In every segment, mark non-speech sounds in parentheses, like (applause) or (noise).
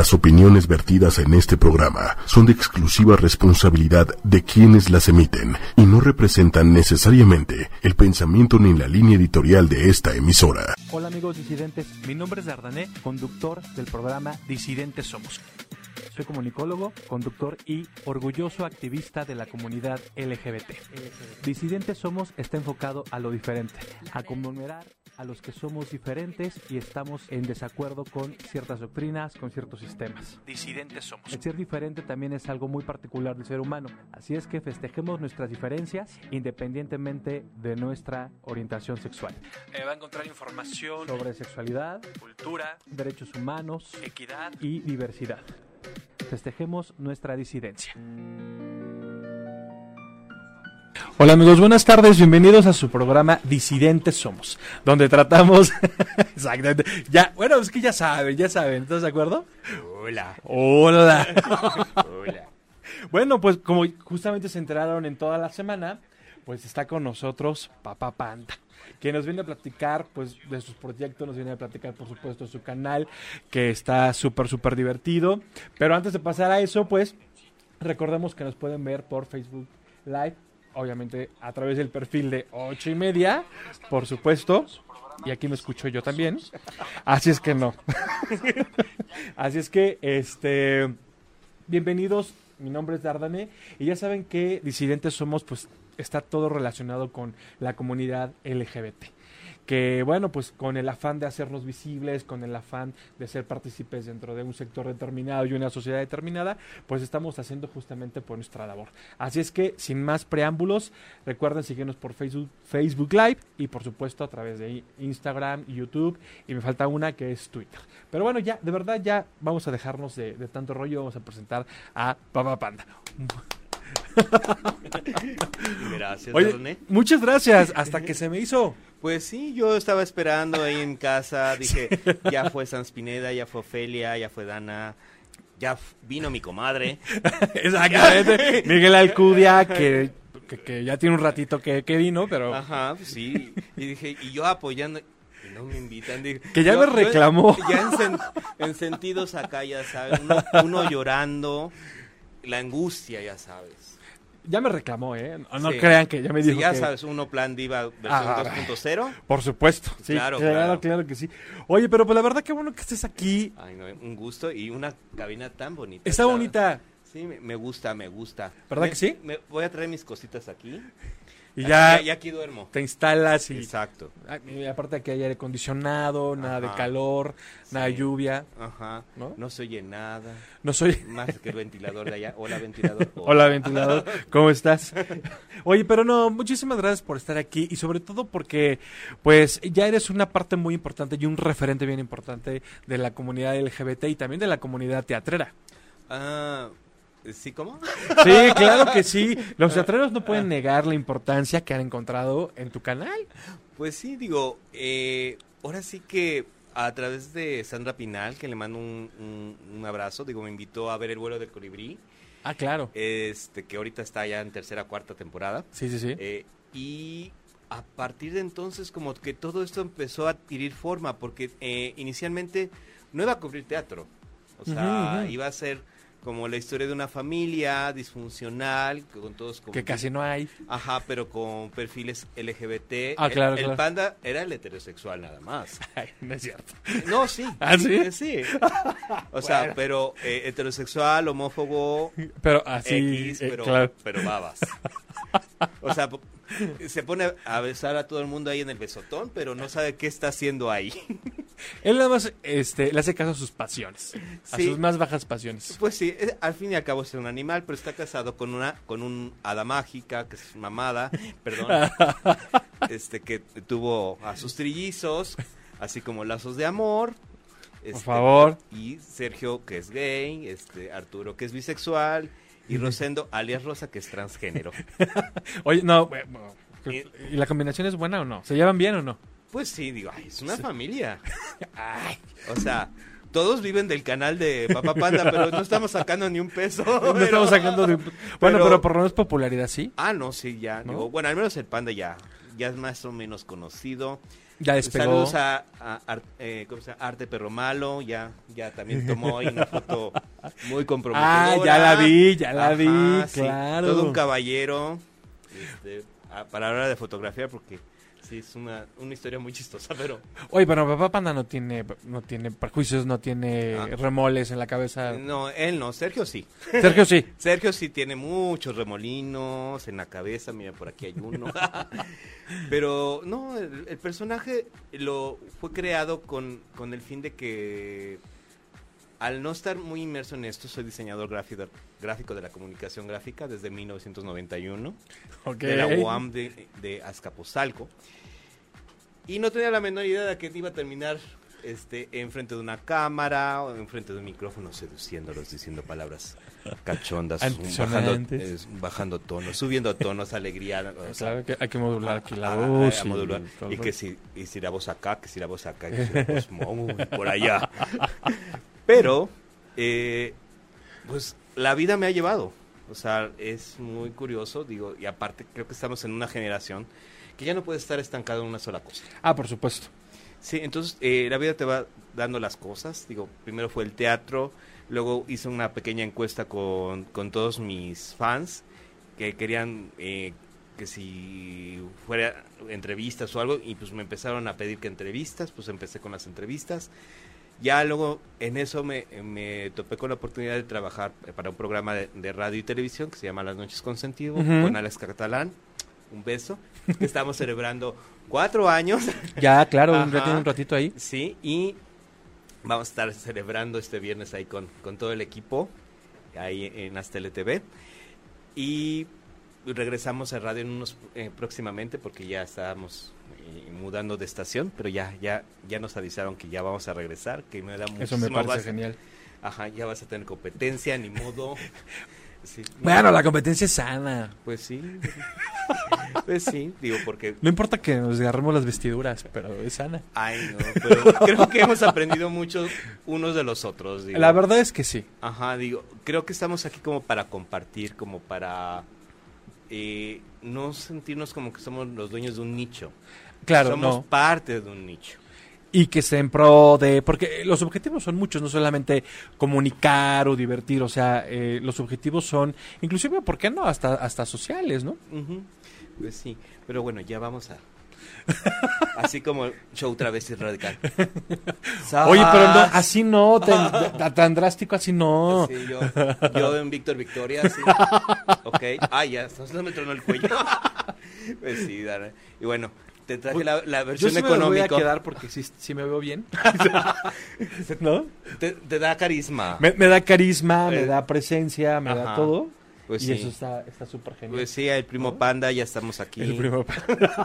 Las opiniones vertidas en este programa son de exclusiva responsabilidad de quienes las emiten y no representan necesariamente el pensamiento ni la línea editorial de esta emisora. Hola amigos disidentes, mi nombre es Dardané, conductor del programa Disidentes Somos. Soy comunicólogo, conductor y orgulloso activista de la comunidad LGBT. Disidentes Somos está enfocado a lo diferente, a conmemorar a los que somos diferentes y estamos en desacuerdo con ciertas doctrinas, con ciertos sistemas. Disidentes somos. El ser diferente también es algo muy particular del ser humano, así es que festejemos nuestras diferencias independientemente de nuestra orientación sexual. Eh, va a encontrar información sobre sexualidad, cultura, derechos humanos, equidad y diversidad. Festejemos nuestra disidencia. Hola amigos, buenas tardes, bienvenidos a su programa Disidentes Somos, donde tratamos... (laughs) Exactamente. Ya, bueno, es que ya saben, ya saben, ¿estás de acuerdo? Hola. Hola. Hola. Bueno, pues como justamente se enteraron en toda la semana, pues está con nosotros Papá Panda, que nos viene a platicar pues de sus proyectos, nos viene a platicar por supuesto de su canal, que está súper, súper divertido. Pero antes de pasar a eso, pues recordemos que nos pueden ver por Facebook Live, obviamente a través del perfil de ocho y media, por supuesto. Y aquí me escucho yo también. Así es que no. (laughs) Así es que, este, bienvenidos. Mi nombre es Dardane y ya saben que disidentes somos, pues está todo relacionado con la comunidad LGBT. Que bueno, pues con el afán de hacernos visibles, con el afán de ser partícipes dentro de un sector determinado y una sociedad determinada, pues estamos haciendo justamente por nuestra labor. Así es que, sin más preámbulos, recuerden seguirnos por Facebook, Facebook Live y por supuesto a través de Instagram YouTube. Y me falta una que es Twitter. Pero bueno, ya, de verdad, ya vamos a dejarnos de, de tanto rollo. Vamos a presentar a Papa Panda. (laughs) Gracias, Oye, René. muchas gracias. Hasta que se me hizo. Pues sí, yo estaba esperando ahí en casa, dije, ya fue San Spineda, ya fue Ofelia, ya fue Dana, ya vino mi comadre. (laughs) Exactamente. Miguel Alcudia, que, que, que ya tiene un ratito que, que vino, pero Ajá, pues sí. Y dije, y yo apoyando, no me invitan. dije, Que ya yo- me yo- reclamó. ya en, sen- en sentidos acá, ya sabes, uno, uno llorando, la angustia, ya sabes. Ya me reclamó, ¿eh? No, Sí. crean que ya me Sí, dijo ya que- sabes, uno plan diva versión Ah. 2.0. Por supuesto. Sí, Claro, claro, claro. claro que sí. Oye, pero pues la verdad que bueno que estés aquí. Ay, no, un gusto y una cabina tan bonita. Está ¿sabes? bonita. Sí, me, me gusta, me gusta. ¿Verdad Me- que sí? Me, voy a traer mis cositas aquí. Y ya, ya aquí duermo. te instalas y, Exacto. y aparte aquí hay aire acondicionado, nada de calor, nada de lluvia. Ajá. ¿No? ¿No? se oye nada. No soy... Más que el (laughs) ventilador de allá. Hola, ventilador. (laughs) Hola, ventilador. ¿Cómo estás? (laughs) Oye, pero no, muchísimas gracias por estar aquí y sobre todo porque, pues, ya eres una parte muy importante y un referente bien importante de la comunidad LGBT y también de la comunidad teatrera. Ah, ¿sí cómo? Sí, claro que sí. Los teatreros no pueden negar la importancia que han encontrado en tu canal. Pues sí, digo, eh, ahora sí que a través de Sandra Pinal, que le mando un, un- un abrazo, digo, me invitó a ver el vuelo del colibrí, Ah, claro. este que ahorita está ya en tercera cuarta temporada. Sí, sí, sí. Eh, y a partir de entonces como que todo esto empezó a adquirir forma, porque eh, inicialmente no iba a cubrir teatro. O sea, iba a ser como la historia de una familia disfuncional, con todos como... Que casi no hay. Ajá, pero con perfiles LGBT. Ah, El- claro, el, claro. panda era el heterosexual nada más. (laughs) Ay, no es cierto. No, sí. ¿Ah, sí? eh, Sí. O sea, Bueno. pero eh, heterosexual, homófobo, Pero así, X, eh, pero, claro. pero babas. O sea, se pone a besar a todo el mundo ahí en el besotón, pero no sabe qué está haciendo ahí. (laughs) Él nada más este, le hace caso a sus pasiones, a Sí. sus más bajas pasiones. Pues sí, es- al fin y al cabo es un animal, pero está casado con una con un hada mágica, que es mamada, (laughs) perdón, este que tuvo a sus trillizos, así como lazos de amor. Por este, favor. Y Sergio, que es gay, este Arturo, que es bisexual, y Rosendo, alias Rosa, que es transgénero. (laughs) Oye, no, bueno, ¿y la combinación es buena o no? ¿Se llevan bien o no? Pues sí, digo, ay, es una familia. (laughs) Ay, O sea, todos viven del canal de Papá Panda, pero no estamos sacando ni un peso. no pero- estamos sacando de... Bueno, pero- pero, por lo menos popularidad, ¿sí? Ah, no, sí, ya. ¿No? digo, bueno, al menos el Panda ya, ya es más o menos conocido. Ya despegó. Saludos a, eh, ¿cómo se llama? Arte Perro Malo, ya, ya también tomó ahí una foto muy comprometedora. Ah, ya la vi, ya la Ajá, vi, sí, claro. Todo un caballero este, a- para la hora de fotografiar porque sí, es una, una historia muy chistosa, pero Oye, pero papá panda no tiene, no tiene prejuicios, no tiene Ah. remoles en la cabeza. no, él no, Sergio sí. Sergio sí. (laughs) Sergio sí tiene muchos remolinos en la cabeza, mira, por aquí hay uno. (laughs) Pero no, el, el personaje lo fue creado con, con el fin de que al no estar muy inmerso en esto, soy diseñador gráfico, gráfico de la comunicación gráfica desde 1991, Ok. de la UAM de, de Azcapotzalco. Y no tenía la menor idea de que iba a terminar este, enfrente de una cámara o enfrente de un micrófono seduciéndolos, diciendo palabras cachondas, (laughs) bajando, eh, bajando tonos, subiendo tonos, alegría. o sea, Claro que hay que modular aquí la a- voz. y modular. Y que si, y si la voz acá, que si la voz acá, que si la voz (laughs) por allá. Pero, eh, pues la vida me ha llevado. O sea, es muy curioso, digo, y aparte creo que estamos en una generación que ya no puede estar estancado en una sola cosa. Ah, por supuesto. Sí, entonces eh, la vida te va dando las cosas. Digo, primero fue el teatro, luego hice una pequeña encuesta con, con todos mis fans que querían eh, que si fuera entrevistas o algo, y pues me empezaron a pedir que entrevistas, pues empecé con las entrevistas. Ya luego en eso me, me topé con la oportunidad de trabajar para un programa de, de radio y televisión que se llama Las Noches con Sentido, Ujú. con Alex Catalán. Un beso. (laughs) Estamos celebrando cuatro años. Ya, claro, ya tiene un ratito ahí. Sí, y vamos a estar celebrando este viernes ahí con, con todo el equipo, ahí en Astele TV. Y regresamos a radio en unos, eh, próximamente porque ya estábamos eh, mudando de estación, pero ya, ya, ya nos avisaron que ya vamos a regresar, que me da Eso me parece vas- genial. Ajá, ya vas a tener competencia, ni modo. (laughs) Sí, Bueno, la competencia es sana. Pues sí. Pues sí, digo, porque No importa que nos agarremos las vestiduras, pero es sana. Ay, no, pero creo que hemos aprendido mucho unos de los otros. Digo. La verdad es que sí. Ajá, digo, creo que estamos aquí como para compartir, como para eh, no sentirnos como que somos los dueños de un nicho. Claro, somos no. parte de un nicho. Y que esté en pro de... Porque los objetivos son muchos, no solamente comunicar o divertir, o sea, eh, los objetivos son, inclusive, ¿por qué no? Hasta, hasta sociales, ¿no? Ujú, Pues sí, pero bueno, ya vamos a... Así como show travesti radical. (laughs) Oye, pero no, así no, (laughs) tan, tan- drástico así no. Sí, yo, yo en Víctor Victoria, sí. Ok. Ah, ya, no me tronó el cuello. (laughs) Pues sí, Dara. Y bueno, te traje la, la Yo versión sí me voy a económica. quedar porque sí, sí me veo bien. ¿No? Te, te da carisma. Me, me da carisma, me Eh, da presencia, me da ajá. todo. Pues y sí. eso está está súper genial. Pues sí, el primo Panda, ya estamos aquí. El primo-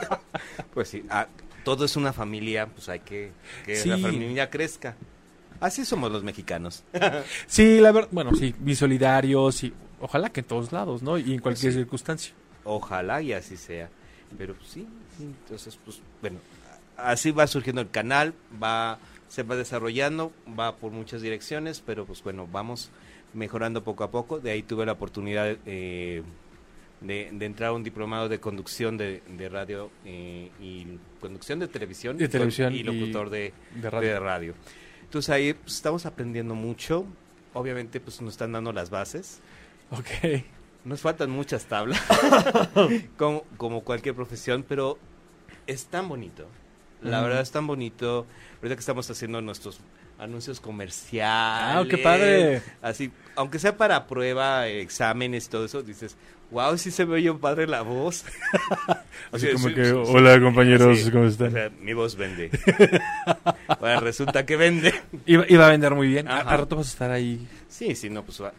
(laughs) Pues sí, ah, todo es una familia, pues hay que que la familia crezca. Así somos los mexicanos. (laughs) Sí, la verdad, bueno, sí, vi solidarios y ojalá que en todos lados, ¿no? Y en cualquier sí. circunstancia. Ojalá y así sea. Pero pues, sí, sí, entonces pues bueno, así va surgiendo el canal, va se va desarrollando, va por muchas direcciones, pero pues bueno, vamos mejorando poco a poco. De ahí tuve la oportunidad eh, de, de entrar a un diplomado de conducción de, de radio eh, y conducción de televisión, De televisión y locutor de, de radio. de radio. Entonces ahí pues, estamos aprendiendo mucho. Obviamente pues nos están dando las bases. Ok. Nos faltan muchas tablas, (laughs) como, como cualquier profesión, pero es tan bonito. La verdad es tan bonito. Ahorita que estamos haciendo nuestros anuncios comerciales. Ah, qué padre. Así, aunque sea para prueba, exámenes y todo eso, dices, wow, sí se me oye padre la voz. (laughs) Así Sí, como sí, que, sí, hola compañeros, Sí, ¿cómo o están? sea, mi voz vende. (laughs) Ahora resulta que vende. Iba, iba a vender muy bien. A, Ajá. a rato vas a estar ahí. Sí, sí, no, pues va-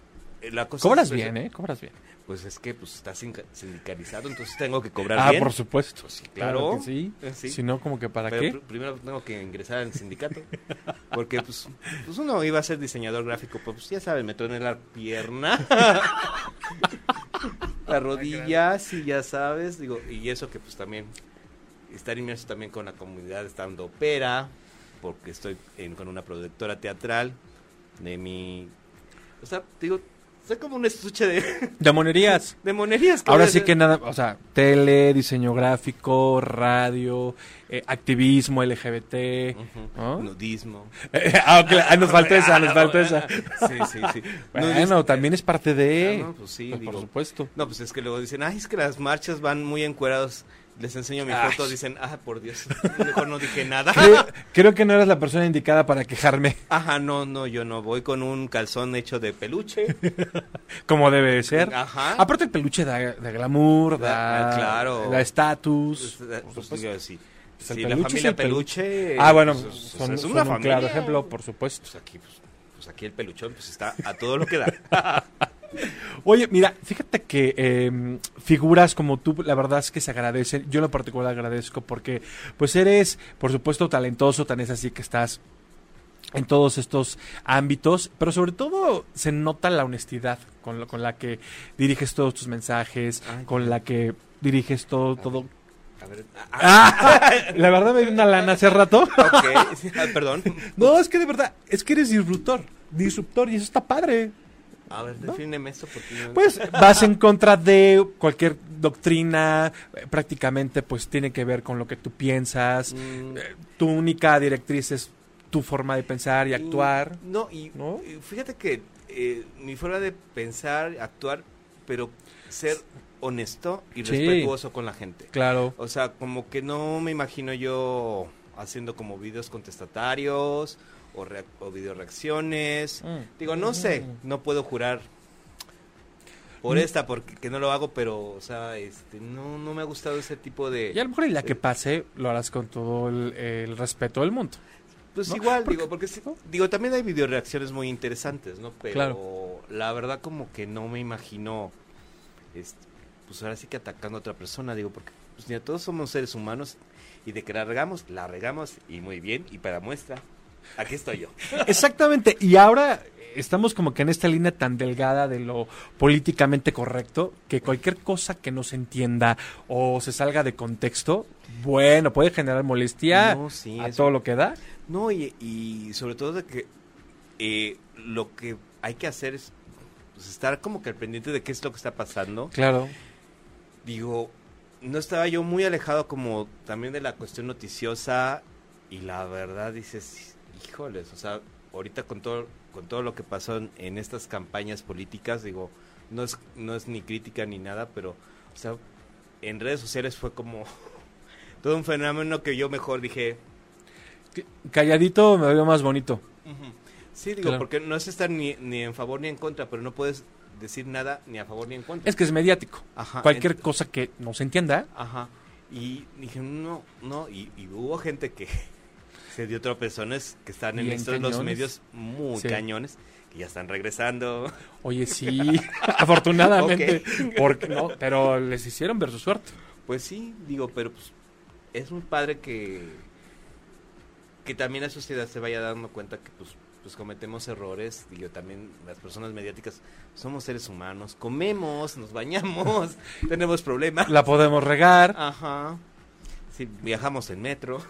la cosa Cobras es- bien, ¿eh? Cobras bien. Pues es que pues está sinca- sindicalizado, entonces tengo que cobrar Ah, bien. por supuesto. Pues sí, claro. que sí. Eh, sí. Si no, como que para Pero qué. pr- primero tengo que ingresar al sindicato. (laughs) Porque pues, pues uno iba a ser diseñador gráfico, pues ya sabes, me troné la pierna. (laughs) la rodilla, sí, ya sabes. Digo, y eso que pues también estar inmerso también con la comunidad estando opera, porque estoy en- con una productora teatral de mi... O sea, digo, Soy como un estuche de, (laughs) De monerías. de monerías. Ahora sí que nada, o sea, tele, diseño gráfico, radio, eh, activismo LGBT, Ujú. ¿no? Nudismo. ah, ok, ah, nos faltó esa, nos faltó esa. (laughs) Sí, sí, sí. Bueno, también es parte de... Ah, no, pues sí, Pues, por digo. supuesto. No, pues es que luego dicen, ay, es que las marchas van muy encuerados. Les enseño mi Ay. foto, dicen, ah, por Dios, (laughs) mejor no dije nada. Creo, creo que no eres la persona indicada para quejarme, Ajá, no, no, yo no voy con un calzón hecho de peluche. (laughs) como debe de ser. Ajá. Aparte el peluche da, da glamour, da Ah, claro. da estatus. Pues, por pues, sí. Pues Sí, la peluche familia el pelu- peluche. Ah, bueno, pues, es- son, es son una un familia. claro ejemplo, por supuesto. Pues aquí, pues, pues aquí el peluchón pues está a todo lo que da. (laughs) Oye, mira, fíjate que eh, figuras como tú, la verdad es que se agradecen. Yo en lo particular agradezco porque, pues eres, por supuesto, talentoso, tan es así que estás en todos estos ámbitos, pero sobre todo se nota la honestidad con, lo- con la que diriges todos tus mensajes, Ay, con la que diriges todo, todo. A ver. (laughs) Ah, la verdad me dio una lana hace rato. Ok, ah, perdón. (laughs) No, es que de verdad, es que eres disruptor, disruptor y eso está padre. A ver, defíneme esto porque Pues vas en contra de cualquier doctrina, eh, prácticamente pues tiene que ver con lo que tú piensas. Mm, Eh, Tu única directriz es tu forma de pensar y actuar. y- no, y ¿no? fíjate que eh, mi forma de pensar, actuar, pero ser honesto y Sí. respetuoso con la gente. Claro. O sea, como que no me imagino yo haciendo como videos contestatarios o, rea- o video reacciones. Mm. Digo, no sé, no puedo jurar por Mm. esta porque que no lo hago, pero, o sea, este, no, no me ha gustado ese tipo de... Y a lo mejor el día que pase lo harás con todo el, el respeto del mundo. Pues ¿no? igual, Porque- digo, porque digo, también hay video reacciones muy interesantes, ¿no? Pero Claro. la verdad como que no me imagino, este, pues ahora sí que atacando a otra persona, digo, porque pues mira, todos somos seres humanos y de que la regamos, la regamos y muy bien, y para muestra, aquí estoy yo. (laughs) Exactamente. Y ahora estamos como que en esta línea tan delgada de lo políticamente correcto que cualquier cosa que no se entienda o se salga de contexto, bueno, puede generar molestia No, sí, a eso- todo lo que da. No, y, y sobre todo de que eh, lo que hay que hacer es pues, estar como que al pendiente de qué es lo que está pasando. Claro. digo, no estaba yo muy alejado como también de la cuestión noticiosa y la verdad dices, híjoles, o sea, ahorita con todo con todo lo que pasó en, en estas campañas políticas, digo, no es no es ni crítica ni nada, pero o sea, en redes sociales fue como (laughs) todo un fenómeno que yo mejor dije, Calladito me veo más bonito. sí, digo, Claro. porque no es estar ni, ni en favor ni en contra, pero no puedes decir nada ni a favor ni en contra. Es que es mediático. Ajá, Cualquier cosa que no se entienda, Ajá. Y dije, no, no, y, y hubo gente que se dio tropezones que están en estos los medios muy Sí. cañones que ya están regresando. oye, (laughs) sí, (laughs) afortunadamente, porque no, pero les hicieron ver su suerte. Pues sí, digo, pero pues es muy padre que que también la sociedad se vaya dando cuenta que pues pues cometemos errores, digo, también las personas mediáticas somos seres humanos, comemos, nos bañamos, (laughs) tenemos problemas. La podemos regar, Ajá. Sí, viajamos en metro.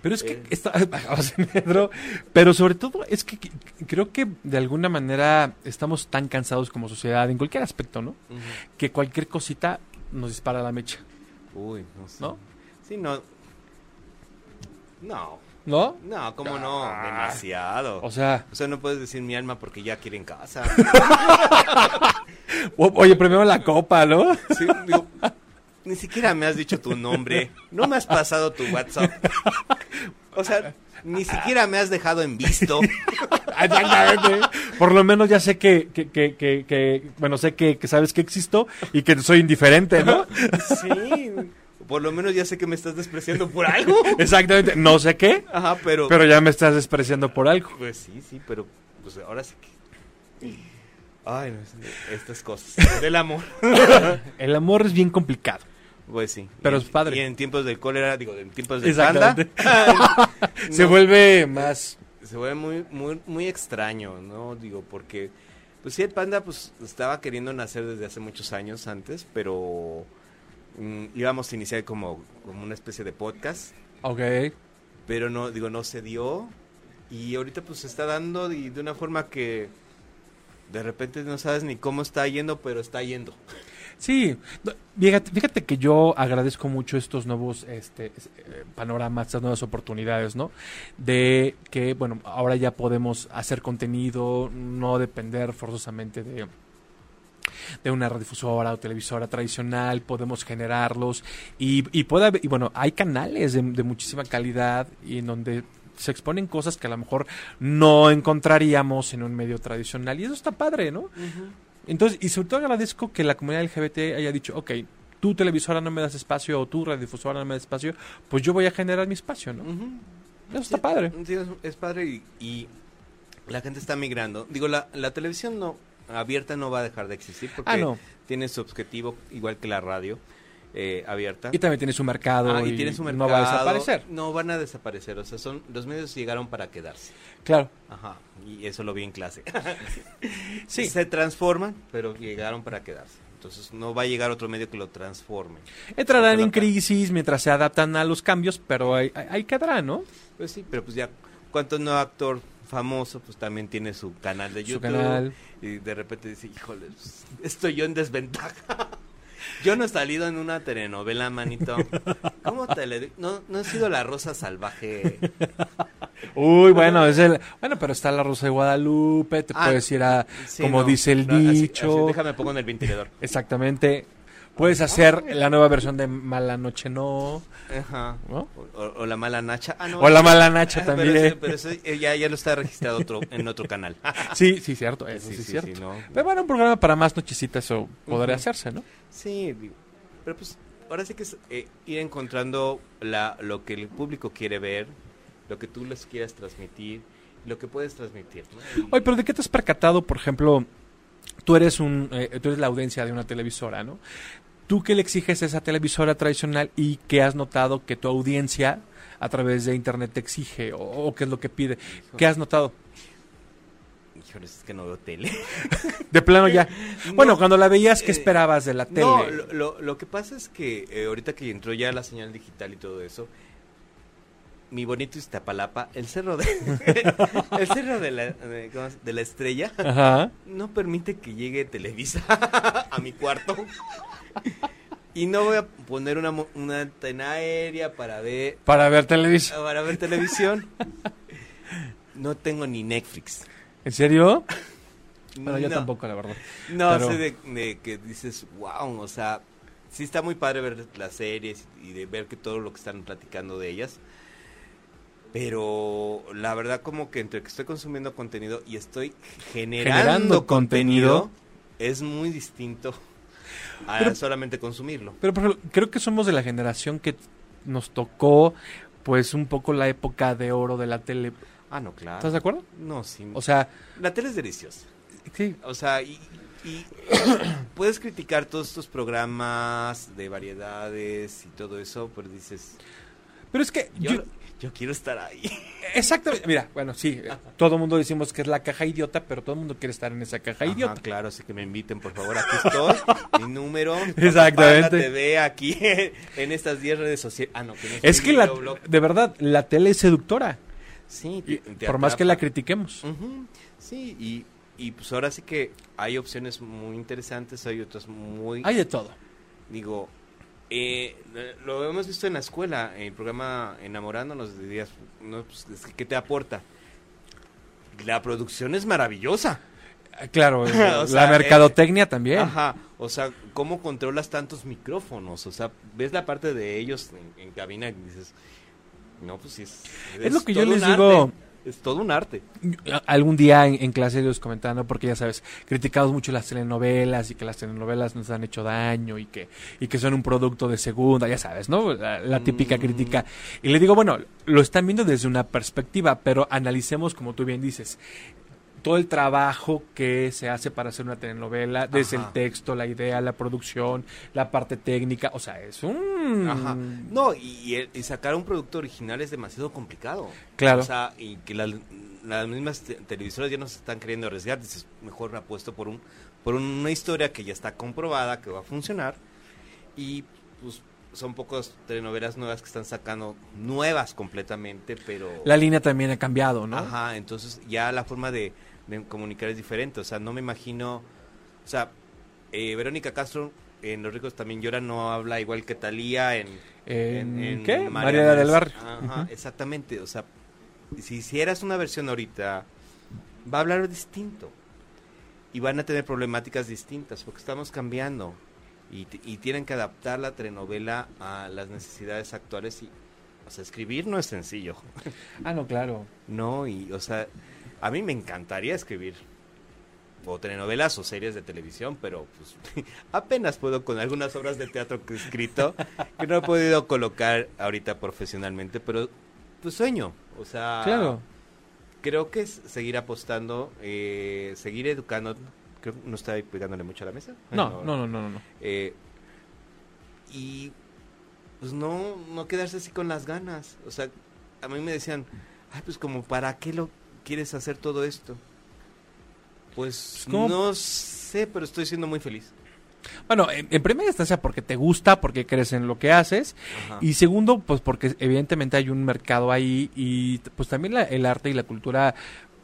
pero es que Eh. está, bajamos (laughs) en metro, pero sobre todo es que, que- creo que de alguna manera estamos tan cansados como sociedad, en cualquier aspecto, ¿no? Que cualquier cosita nos dispara la mecha, Uy, no sé. ¿no? Sí, no. No, ¿No? no, ¿cómo no? Ah. Demasiado. O sea, O sea, no puedes decir mi alma porque ya quiere en casa. (laughs) oye, primero la copa, ¿no? Sí, digo, ni siquiera me has dicho tu nombre. No me has pasado tu WhatsApp. O sea, ni siquiera me has dejado en visto. (laughs) Por lo menos ya sé que, que, que, que, que- bueno, sé que, sabes que existo y que soy indiferente, ¿no? Sí. Por lo menos ya sé que me estás despreciando por algo. Exactamente. No sé qué, Ajá, pero. pero ya me estás despreciando por algo. Pues sí, sí, pero. Pues ahora sí que. Ay, no, estas cosas. (laughs) Del amor. El amor es bien complicado. Pues sí. Pero Y es padre. Y en tiempos del cólera, digo, en tiempos de panda. (laughs) (laughs) Se no, vuelve más. se vuelve muy, muy, muy extraño, ¿no? Digo, porque, pues sí, el panda, pues, estaba queriendo nacer desde hace muchos años antes, pero mm, íbamos a iniciar como, como una especie de podcast, Ok. pero no, digo, no se dio, y ahorita, pues, se está dando y de una forma que, de repente no sabes ni cómo está yendo, pero está yendo. Sí, fíjate, fíjate que yo agradezco mucho estos nuevos este, es- eh, panoramas, estas nuevas oportunidades, ¿no? De que, bueno, ahora ya podemos hacer contenido, no depender forzosamente de de una radiodifusora o televisora tradicional, podemos generarlos y, y puede haber- y bueno, hay canales de, de muchísima calidad y en donde se exponen cosas que a lo mejor no encontraríamos en un medio tradicional y eso está padre, ¿no? Entonces, y sobre todo agradezco que la comunidad LGBT haya dicho, ok, tu televisora no me das espacio o tu radiodifusora no me das espacio, pues yo voy a generar mi espacio, ¿no? Eso está Sí, padre. sí, es, es padre y, y la gente está migrando. Digo, la, la televisión no abierta no va a dejar de existir porque Ah, no. tiene su objetivo, igual que la radio eh, abierta. Y también tiene su mercado Ah, y, y tiene su no va a mercado. desaparecer. No van a desaparecer, o sea, son los medios llegaron para quedarse. Claro. Ajá, y eso lo vi en clase. (laughs) Sí. Se transforman, pero llegaron para quedarse. Entonces no va a llegar otro medio que lo transforme. Entrarán en crisis mientras se adaptan a los cambios, pero ahí, ahí- quedarán, ¿no? Pues sí, pero pues ya, ¿cuánto no actor famoso pues también tiene su canal de Su YouTube? canal. Y de repente dice, híjole, pues, estoy yo en desventaja. (laughs) Yo no he salido en una telenovela, manito. ¿Cómo te le... No, no he sido la rosa salvaje. Uy, bueno, es el bueno, pero está la Rosa de Guadalupe, te Ah, puedes ir a Sí, como no, dice el no, así- dicho. así, déjame pongo en el ventilador. Exactamente. Puedes hacer la nueva versión de Mala Noche No, Ajá. ¿no? O, la mala nacha. Ah, no. O la Mala Nacha (laughs) Pero también. ese- Pero, eso ya, ya lo está registrado otro, en otro canal. (laughs) Sí, sí, cierto, eso sí, Sí, es sí, cierto. sí, no. Pero bueno, un programa para más nochecitas eso podría hacerse, ¿no? Sí, digo, pero pues ahora sí que es eh, ir encontrando la, lo que el público quiere ver, lo que tú les quieras transmitir, lo que puedes transmitir. ¿no? Y- Oye, pero ¿de qué te has percatado, por ejemplo, tú eres un eh, tú eres la audiencia de una televisora, ¿no? ¿Tú qué le exiges a esa televisora tradicional y qué has notado que tu audiencia a través de internet te exige o, o qué es lo que pide? ¿Qué has notado? Híjole, es que no veo tele. (laughs) De plano ya. (laughs) Bueno, No, cuando la veías, ¿qué eh, esperabas de la tele? No, lo, lo- lo que pasa es que eh, ahorita que entró ya la señal digital y todo eso, mi bonito Iztapalapa, el cerro de (laughs) el cerro de la, de, ¿cómo se- de la estrella Ajá. no permite que llegue Televisa (laughs) a mi cuarto. Y no voy a poner una, mo- una antena aérea para ver Para ver televisión. para ver televisión. No tengo ni Netflix. ¿En serio? (laughs) Bueno, yo No. tampoco, la verdad. No, Pero- sé de, de que dices, wow, o sea, sí está muy padre ver las series y de ver que todo lo que están platicando de ellas. Pero la verdad como que entre que estoy consumiendo contenido y estoy generando, Generando contenido. contenido, es muy distinto a Pero- solamente consumirlo. Pero ejemplo, creo que somos de la generación que nos tocó, pues, un poco la época de oro de la tele. Ah, no, claro. ¿Estás de acuerdo? No, sí. O sea, la tele es deliciosa. sí, O sea, y, y (coughs) puedes criticar todos estos programas de variedades y todo eso, pero dices, pero es que yo, yo, yo quiero estar ahí. exactamente, mira, bueno, sí, eh, todo el mundo decimos que es la caja idiota, pero todo el mundo quiere estar en esa caja Ajá, idiota. claro, así que me inviten, por favor. Aquí estoy, mi número. Exactamente. Te ve aquí (laughs) en estas 10 redes sociales. Ah, no, que no Es que la, de verdad, la tele es seductora, Sí, y te- te por más que la critiquemos. Sí, y, y pues ahora sí que hay opciones muy interesantes, hay otras muy... Hay de todo. Digo, eh, lo hemos visto en la escuela, en el programa Enamorándonos, dirías, no, pues, es ¿qué te aporta? La producción es maravillosa. (laughs) Eh, Claro, O la sea, mercadotecnia también. Ajá, o sea, ¿cómo controlas tantos micrófonos? O sea, ves la parte de ellos en, en cabina y dices, no, pues sí es... Es lo que yo les digo. arte, Es todo un arte. algún día en, en clase ellos comentando porque ya sabes criticamos mucho las telenovelas y que las telenovelas nos han hecho daño y que y que son un producto de segunda ya sabes no la, la típica Mm. crítica y le digo bueno lo están viendo desde una perspectiva pero analicemos como tú bien dices todo el trabajo que se hace para hacer una telenovela, desde el texto, la idea, la producción, la parte técnica, o sea, es un... Ajá. No, y, sacar un producto original es demasiado complicado. Claro. O sea, y que las, las mismas te- televisoras ya no se están queriendo arriesgar. Dices, mejor me apuesto por, un, por una historia que ya está comprobada, que va a funcionar. Y pues son pocas telenovelas nuevas que están sacando, nuevas completamente, pero... La línea también ha cambiado, ¿no? Ajá, entonces ya la forma de de comunicar es diferente. O sea, no me imagino. O sea, eh, Verónica Castro en Los ricos también lloran no habla igual que Talía en, ¿En qué? María del Barrio. Ajá, exactamente. O sea, si hicieras una versión ahorita, va a hablar distinto. Y van a tener problemáticas distintas porque estamos cambiando. Y tienen que adaptar la telenovela a las necesidades actuales. Y, o sea, escribir no es sencillo. Ah, no, claro. No, y, o sea, a mí me encantaría escribir o telenovelas o series de televisión, pero pues (laughs) apenas puedo con algunas obras de teatro que he escrito, que no he podido colocar ahorita profesionalmente, pero pues sueño, o sea, Claro. creo que es seguir apostando, eh, seguir educando, creo que no estoy pegándole mucho a la mesa. No, no, no, no, no. no. Eh, y pues no, no quedarse así con las ganas. O sea, a mí me decían, ay, pues como, ¿para qué lo quieres hacer todo esto? Pues ¿cómo? no sé, pero estoy siendo muy feliz. Bueno, en, en primera instancia porque te gusta, porque crees en lo que haces. Ajá. Y segundo, pues porque evidentemente hay un mercado ahí y pues también la- el arte y la cultura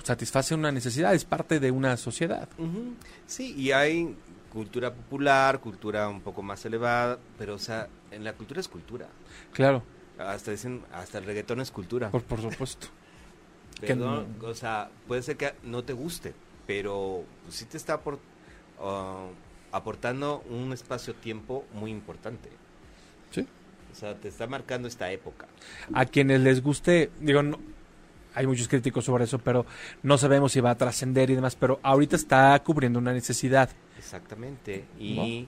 satisface una necesidad, es parte de una sociedad. Sí, y hay cultura popular, cultura un poco más elevada, pero o sea, en la cultura es cultura. Claro, Hasta dicen, hasta el reggaetón es cultura. por, por supuesto. Perdón, o sea, puede ser que no te guste, pero sí te está ah, aportando un espacio-tiempo muy importante. Sí. O sea, te está marcando esta época. A quienes les guste, digo, no, hay muchos críticos sobre eso, pero no sabemos si va a trascender y demás, pero ahorita está cubriendo una necesidad. Exactamente. Y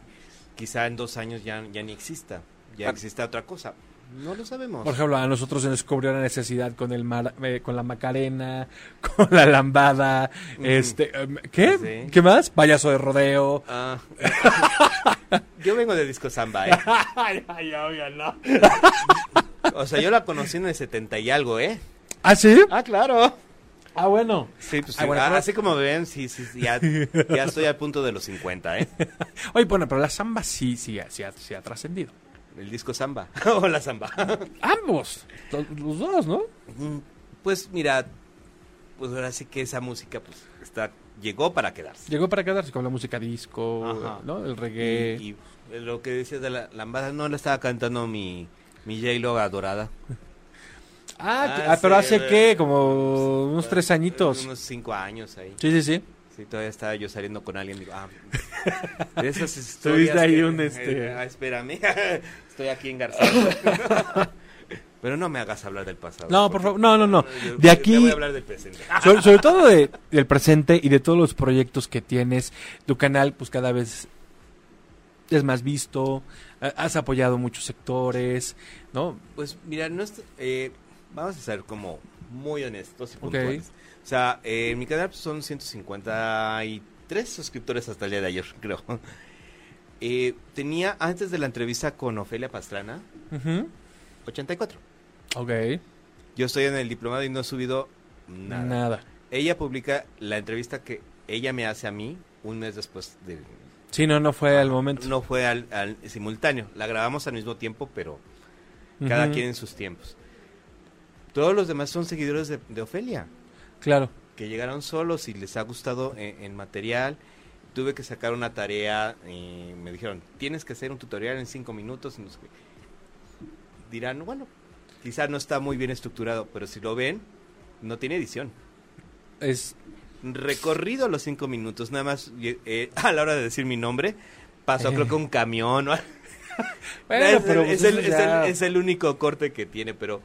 quizá en dos años ya, ya ni exista. Ya Ah. exista otra cosa. No lo sabemos. Por ejemplo, a nosotros se nos cubrió la necesidad con el mar- eh, con la Macarena, (laughs) con la lambada, este, em, ¿qué? Sí. ¿Qué más? Payaso de rodeo. Ah. (laughs) yo vengo de Disco Samba, ¿eh? ay, ay, oiga, no. O sea, yo la conocí en el 70 y algo, ¿eh? ¿Ah, sí? Ah, claro. Ah, bueno. Sí, pues Ah, sí, bueno, ah, pero- así como ven, sí, sí, sí, ya, ya estoy al punto de los 50, ¿eh? (laughs) Oye, bueno, pero la samba sí, sí, sí, ha- sí ha trascendido. El disco samba. (laughs) o la samba. Ambos, los dos, ¿no? Mm, pues mira, pues ahora sí que esa música pues está llegó para quedarse. Llegó para quedarse con la música disco, Ajá. ¿no? El reggae. Y, y lo que decías de la lambada, no la estaba cantando mi, mi J-Lo adorada. Ah, que- (laughs) Ah, pero hace qué, como unos tres añitos. Unos cinco años ahí. Sí, sí, sí. Sí, todavía estaba yo saliendo con alguien. Digo, ah, (laughs) de esas historias. Ahí que- un, este- Ah, espérame. (laughs) Estoy aquí en García. (laughs) Pero no me hagas hablar del pasado. No, por favor, no, no, no. Yo- De Te aquí, voy a hablar del presente. sobre, sobre todo de- del presente y de todos los proyectos que tienes, tu canal pues cada vez es más visto, ha- has apoyado muchos sectores, ¿no? Pues mira, no eh, vamos a ser como muy honestos y Ok. puntuales. O sea, eh, en mi canal pues, son 153 suscriptores hasta el día de ayer, (laughs) creo. Eh, tenía, antes de la entrevista con Ofelia Pastrana, Ujú. 84. Ok, Yo estoy en el diplomado y no he subido nada. nada. Ella publica la entrevista que ella me hace a mí un mes después de... Sí, no, no fue al momento. No fue al, al simultáneo. La grabamos al mismo tiempo, pero cada Ujú. quien en sus tiempos. Todos los demás son seguidores de, de Ofelia, Claro. que llegaron solos y les ha gustado eh, el material. Tuve que sacar una tarea y me dijeron, tienes que hacer un tutorial en cinco minutos. y no sé qué. Dirán, bueno, quizá no está muy bien estructurado, pero si lo ven, no tiene edición. Es Recorrido los cinco minutos, nada más eh, (laughs) a la hora de decir mi nombre, pasó Eh. creo que un camión o algo. (laughs) Bueno, es, pero el, es el- eso es ya- el- es el único corte que tiene, pero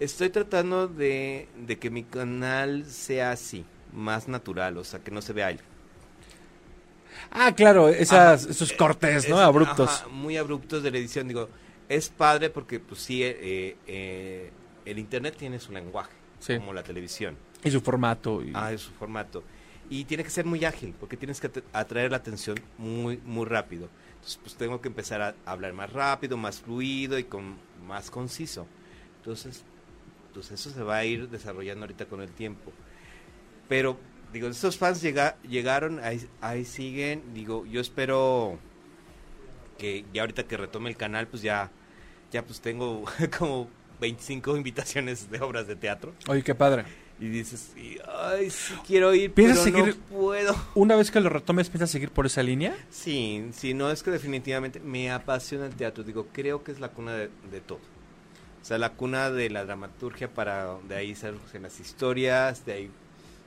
estoy tratando de, de que mi canal sea así, más natural, o sea, que no se vea algo. Ah, claro, esas, Ajá. esos cortes, ¿no? Es- Abruptos. ajá, muy abruptos de la edición, digo, es padre porque pues sí, eh, eh, el internet tiene su lenguaje, Sí. como la televisión. Y su formato. y- Ah, es su formato. Y tiene que ser muy ágil, porque tienes que atraer la atención muy, muy rápido. Entonces, pues tengo que empezar a hablar más rápido, más fluido y con más conciso. Entonces, pues eso se va a ir desarrollando ahorita con el tiempo. Pero, digo, estos fans llega, llegaron, ahí, ahí siguen. Digo, yo espero que ya ahorita que retome el canal, pues ya, ya pues tengo (laughs) como 25 invitaciones de obras de teatro. Oye, qué padre. Y dices, ay, sí quiero ir, pero ¿Piensas seguir- no puedo. Una vez que lo retomes, ¿piensas seguir por esa línea? Sí, sí, no, es que definitivamente me apasiona el teatro. Digo, creo que es la cuna de, de todo. O sea, la cuna de la dramaturgia para de ahí surgen las historias, de ahí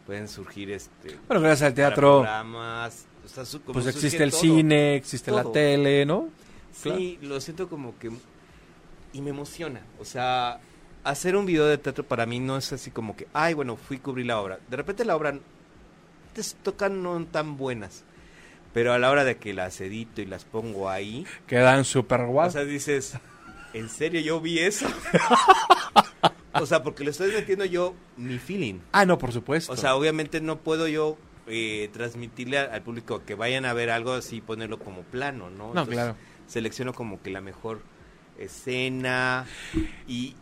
pueden surgir este Bueno, gracias al teatro, programas, o sea, su- como pues existe el todo. cine, existe la tele, ¿no? Sí, lo siento como que y me emociona, o sea, hacer un video de teatro para mí no es así como que, ay, bueno, fui a cubrir la obra. De repente la obra te tocan no tan buenas. Pero a la hora de que las edito y las pongo ahí, Quedan súper guau. o sea, dices, ¿en serio yo vi eso? o sea, porque le estoy metiendo yo mi feeling. ah, no, por supuesto. O sea, obviamente no puedo yo eh, transmitirle al, al público que vayan a ver algo así y ponerlo como plano, ¿no? no, claro. Selecciono como que la mejor escena y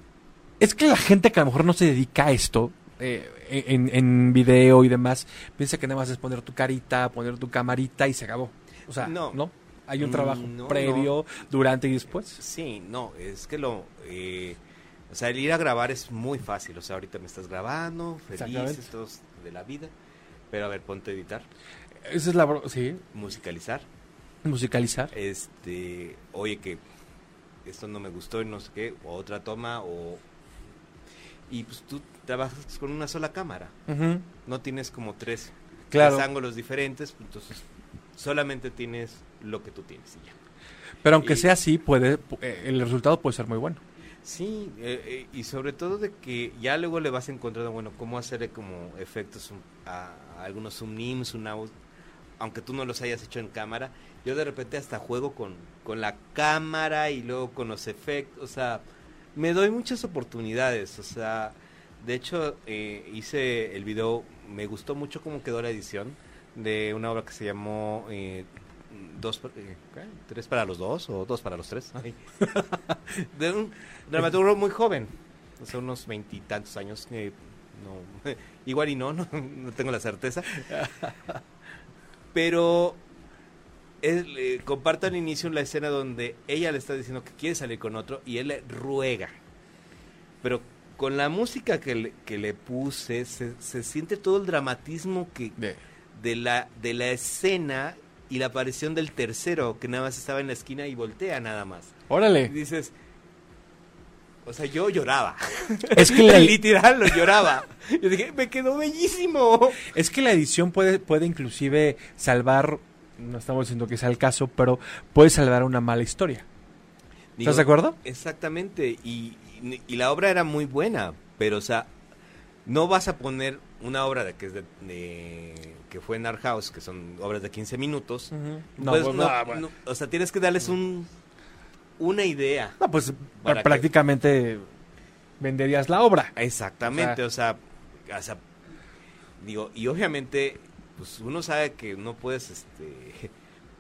Es que la gente que a lo mejor no se dedica a esto, eh, en, en video y demás, piensa que nada más es poner tu carita, poner tu camarita y se acabó. O sea, no. No. Hay un Mm, trabajo no, previo, durante y después. sí, no, es que lo... eh, o sea, el ir a grabar es muy fácil. O sea, ahorita me estás grabando, felices todos de la vida. Pero a ver, ponte a editar, Esa es la... Sí, musicalizar. musicalizar. Este, oye, que esto no me gustó y no sé qué, o otra toma, o... Y pues tú trabajas con una sola cámara. No tienes como tres, Claro. tres ángulos diferentes, entonces solamente tienes lo que tú tienes y ya. Pero aunque Y- sea así, puede, pu- eh, el resultado puede ser muy bueno. Sí, eh, eh, y sobre todo de que ya luego le vas encontrando, bueno, cómo hacerle como efectos a, a algunos zoom nims, un out, aunque tú no los hayas hecho en cámara. Yo de repente hasta juego con, con la cámara y luego con los efectos, o sea, me doy muchas oportunidades, o sea, de hecho eh, hice el video, me gustó mucho cómo quedó la edición de una obra que se llamó eh, dos eh, ¿qué? tres para los dos o dos para los tres Ay. (laughs) de un dramaturgo muy joven. Sea unos veintitantos años eh, no (laughs) igual y no, no no tengo la certeza. (laughs) Pero él, eh, comparto al inicio la escena donde ella le está diciendo que quiere salir con otro y él le ruega. Pero con la música que le, que le puse se, se siente todo el dramatismo que de la, de la escena y la aparición del tercero que nada más estaba en la esquina y voltea nada más. Y Órale. dices, o sea, yo lloraba. Es que (laughs) la, Literal, lo lloraba. Yo dije, me quedó bellísimo. es que la edición puede, puede inclusive salvar, no estamos diciendo que sea el caso, pero puede salvar una mala historia. Digo, ¿Estás de acuerdo? Exactamente. Y, y, y la obra era muy buena, pero, o sea, no vas a poner una obra de que es de, de- que fue en Art House, que son obras de 15 minutos. No, Pues, pues, no, no, bueno. no, o sea, tienes que darles un una idea. No, pues prácticamente venderías la obra. Exactamente, o sea, o sea, digo, y obviamente, pues uno sabe que no puedes este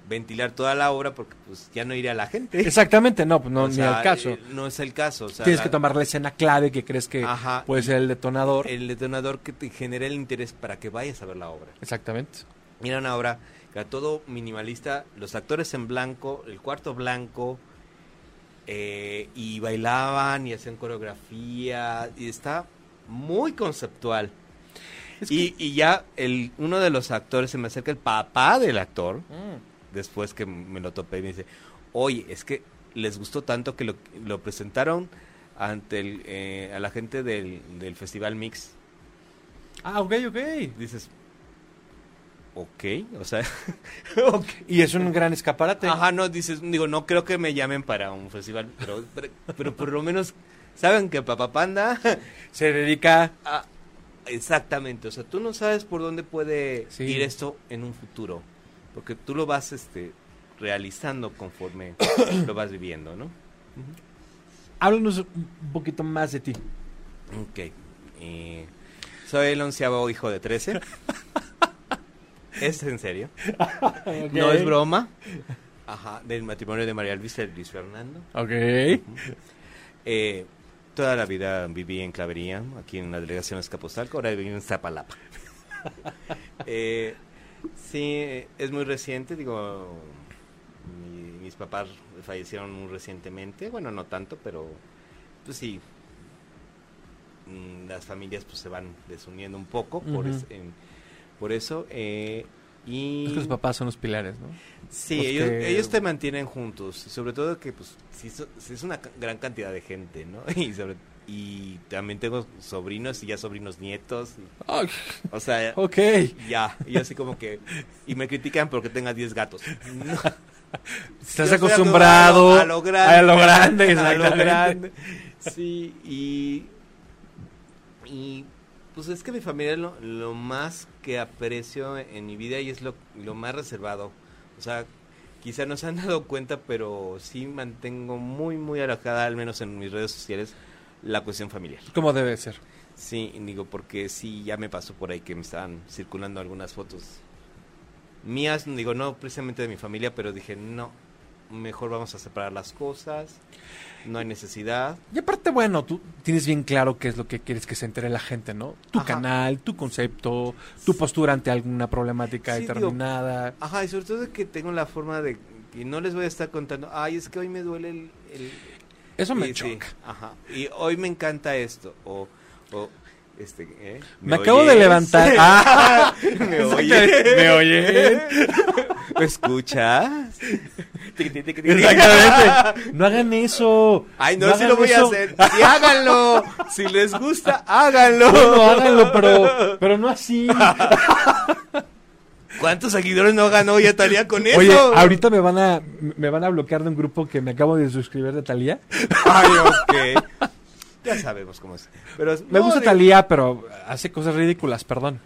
ventilar toda la obra porque pues ya no iría la gente. Exactamente, no, pues no, O ni sea, al caso. eh, no es el caso. O sea, Tienes la- que tomar la escena clave que crees que Ajá, puede ser el detonador. el detonador que te genere el interés para que vayas a ver la obra. Exactamente. Mira una obra que era todo minimalista, los actores en blanco, el cuarto blanco, eh, y bailaban y hacían coreografía, y está muy conceptual. Es Y, y ya el, uno de los actores se me acerca, el papá del actor, Mm. Después que me lo topé y me dice, oye, es que les gustó tanto que lo, lo presentaron ante el, eh, a la gente del, del Festival Mix. Ah, ok, ok. Dices, ok, o sea. (laughs) Y es un gran escaparate. Ajá, no, dices, digo, no creo que me llamen para un festival, pero, pero, pero por lo menos saben que Papá Panda, (laughs) Se dedica ah, exactamente, o sea, tú no sabes por dónde puede Sí. ir esto en un futuro, porque tú lo vas, este, realizando conforme (coughs) lo vas viviendo, ¿no? Háblanos un poquito más de ti. Ok, eh, soy el onceavo hijo de 13. (laughs) ¿Es en serio? No es broma. Ajá, del matrimonio de María Luisa y Luis Fernando. Ok. Eh, toda la vida viví en Clavería, aquí en la delegación Escaposalco, ahora vivo en Zapalapa. (laughs) eh, sí, eh, es muy reciente, digo, mi- mis papás fallecieron muy recientemente, bueno, no tanto, pero pues sí, mm, las familias pues se van desuniendo un poco por, Ujú. es- en- por eso. eh, y Es que los papás son los pilares, ¿no? Sí, ellos, que- ellos te mantienen juntos. y Sobre todo que, pues, sí, so- sí es una gran cantidad de gente, ¿no? (laughs) Y, sobre, y también tengo sobrinos y ya sobrinos nietos. o sea, ok. ya. Y así como que... Y me critican porque tenga 10 gatos. No, (laughs) Estás yo acostumbrado a lo grande. a lo grande, (laughs) a lo grande. Sí, y... Y... Pues es que mi familia es lo, lo más que aprecio en mi vida y es lo, lo más reservado. O sea, quizá no se han dado cuenta, pero sí mantengo muy, muy alejada, al menos en mis redes sociales, la cuestión familiar. Como debe ser. Sí, digo, porque sí, ya me pasó por ahí que me estaban circulando algunas fotos mías, digo, no precisamente de mi familia, pero dije, no, mejor vamos a separar las cosas, no hay necesidad. Y aparte, bueno, tú tienes bien claro qué es lo que quieres que se entere la gente, ¿no? Tu Ajá. canal, tu concepto, tu postura ante alguna problemática Sí, digo, determinada. Ajá, y sobre todo que tengo la forma de que no les voy a estar contando, ay, es que hoy me duele el... el- Eso me y sí, choca. ajá, y hoy me encanta esto, o... o este, ¿eh? Me acabo de levantar. (laughs) Ah, (laughs) ¿Me (laughs) oyes? ¿Me oyes? ¿Me escuchas? Exactamente. No hagan eso. Ay, no, sí hagan lo voy eso. a hacer. Sí, háganlo. Si les gusta, háganlo. Bueno, háganlo, pero, pero no así. ¿Cuántos seguidores no ganó ya Talía con eso? Oye, ahorita me van a me van a bloquear de un grupo que me acabo de suscribir de Talía. Ay, ok. Ya sabemos cómo es. Pero, Me no, gusta Talía, pero hace cosas ridículas, perdón.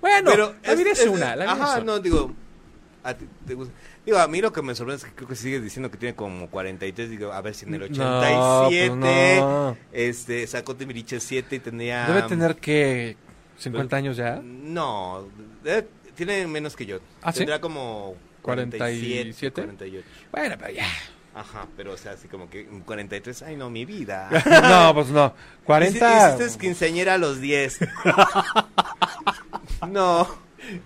bueno, Pero la vida es, es- una. La vida Ajá, es una. no, digo. A ti te gusta. Digo, a mí lo que me sorprende es que creo que sigue diciendo que tiene como 43. Digo, a ver si en el No, 87 pues no. este, sacó Timbiriche 7 y tenía. Debe tener que 50 años ya. No, eh, tiene menos que yo. ¿Ah, sí? Tendrá como 47, 47. 48. Bueno, pero ya. Ajá, pero o sea, así como que en 43, ay no, mi vida. (laughs) No, pues no. 40. Hiciste quinceañera a los 10. (laughs) no.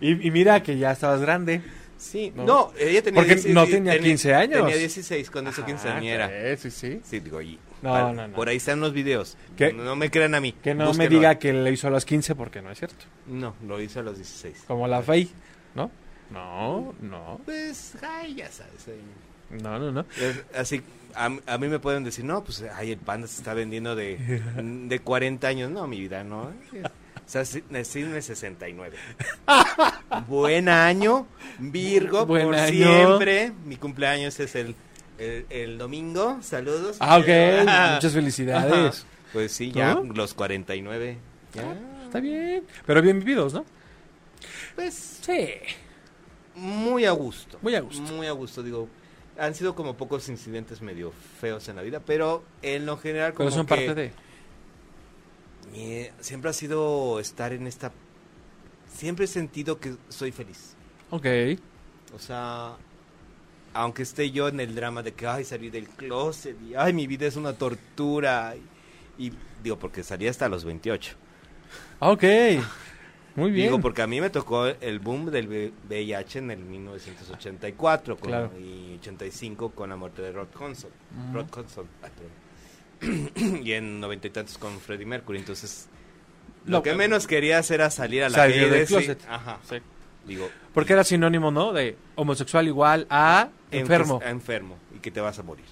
Y, y mira que ya estabas grande. Sí, No. no, ella tenía Porque 16, no tenía 15 años. Tenía 16 cuando hizo quinceañera. Ah, Sí, sí, sí. Sí, digo, y No, para- no, no. por ahí están los videos. ¿Qué? No me crean a mí. Que no me diga que le hizo a los 15 porque no es cierto. No, lo hizo a los 16. Como la Fey, ¿no? No, no. Pues, ay, ya sabes. ahí. No, no, no. Es- Así, a, a mí me pueden decir, no, pues, ay, el panda se está vendiendo de, (laughs) de 40 años. No, mi vida, no. O sea, sí, nací en el 69. Buen año, Virgo, Buen por año. siempre. Mi cumpleaños es el, el, el domingo. Saludos. Ah, ok. (laughs) Ah. Muchas felicidades. Ajá. Pues sí, ya ¿No? los 49. Ya. Ah, Está bien. Pero bien vividos, ¿no? Pues Sí. muy a gusto. Muy a gusto. Muy a gusto, digo. Han sido como pocos incidentes medio feos en la vida, pero en lo general como Pero son que parte de. siempre ha sido estar en esta siempre he sentido que soy feliz. Ok. O sea, aunque esté yo en el drama de que ay salí del closet y ay mi vida es una tortura y, y digo porque salí hasta los 28. Ok. Muy bien. Digo, porque a mí me tocó el boom del VIH en el 1984 con- Claro. y 85 con la muerte de Rod Conson. Rod Conson. Perdón. (clears throat) y en noventa y tantos con Freddie Mercury. Entonces, lo No, que menos quería era salir a la calle closet. Ajá. Sí. Digo, Porque era sinónimo, ¿no? De homosexual igual a enfermo. enfer- enfermo y que te vas a morir.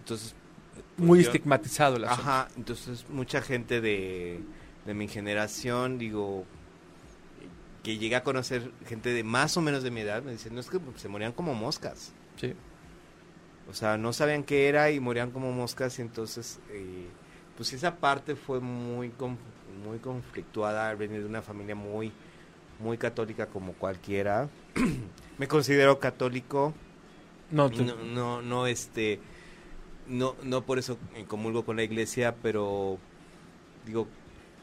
Entonces, pues, Muy yo- estigmatizado asunto. Ajá, entonces mucha gente de, de mi generación, digo, que llegué a conocer gente de más o menos de mi edad, me dicen, no es que se morían como moscas. Sí. O sea, no sabían qué era y morían como moscas y entonces, eh, pues esa parte fue muy, muy conflictuada, venir de una familia muy, muy católica como cualquiera. (clears throat) me considero católico, No, tú- no, no, no, este, no, no por eso eh, comulgo con la iglesia, pero digo,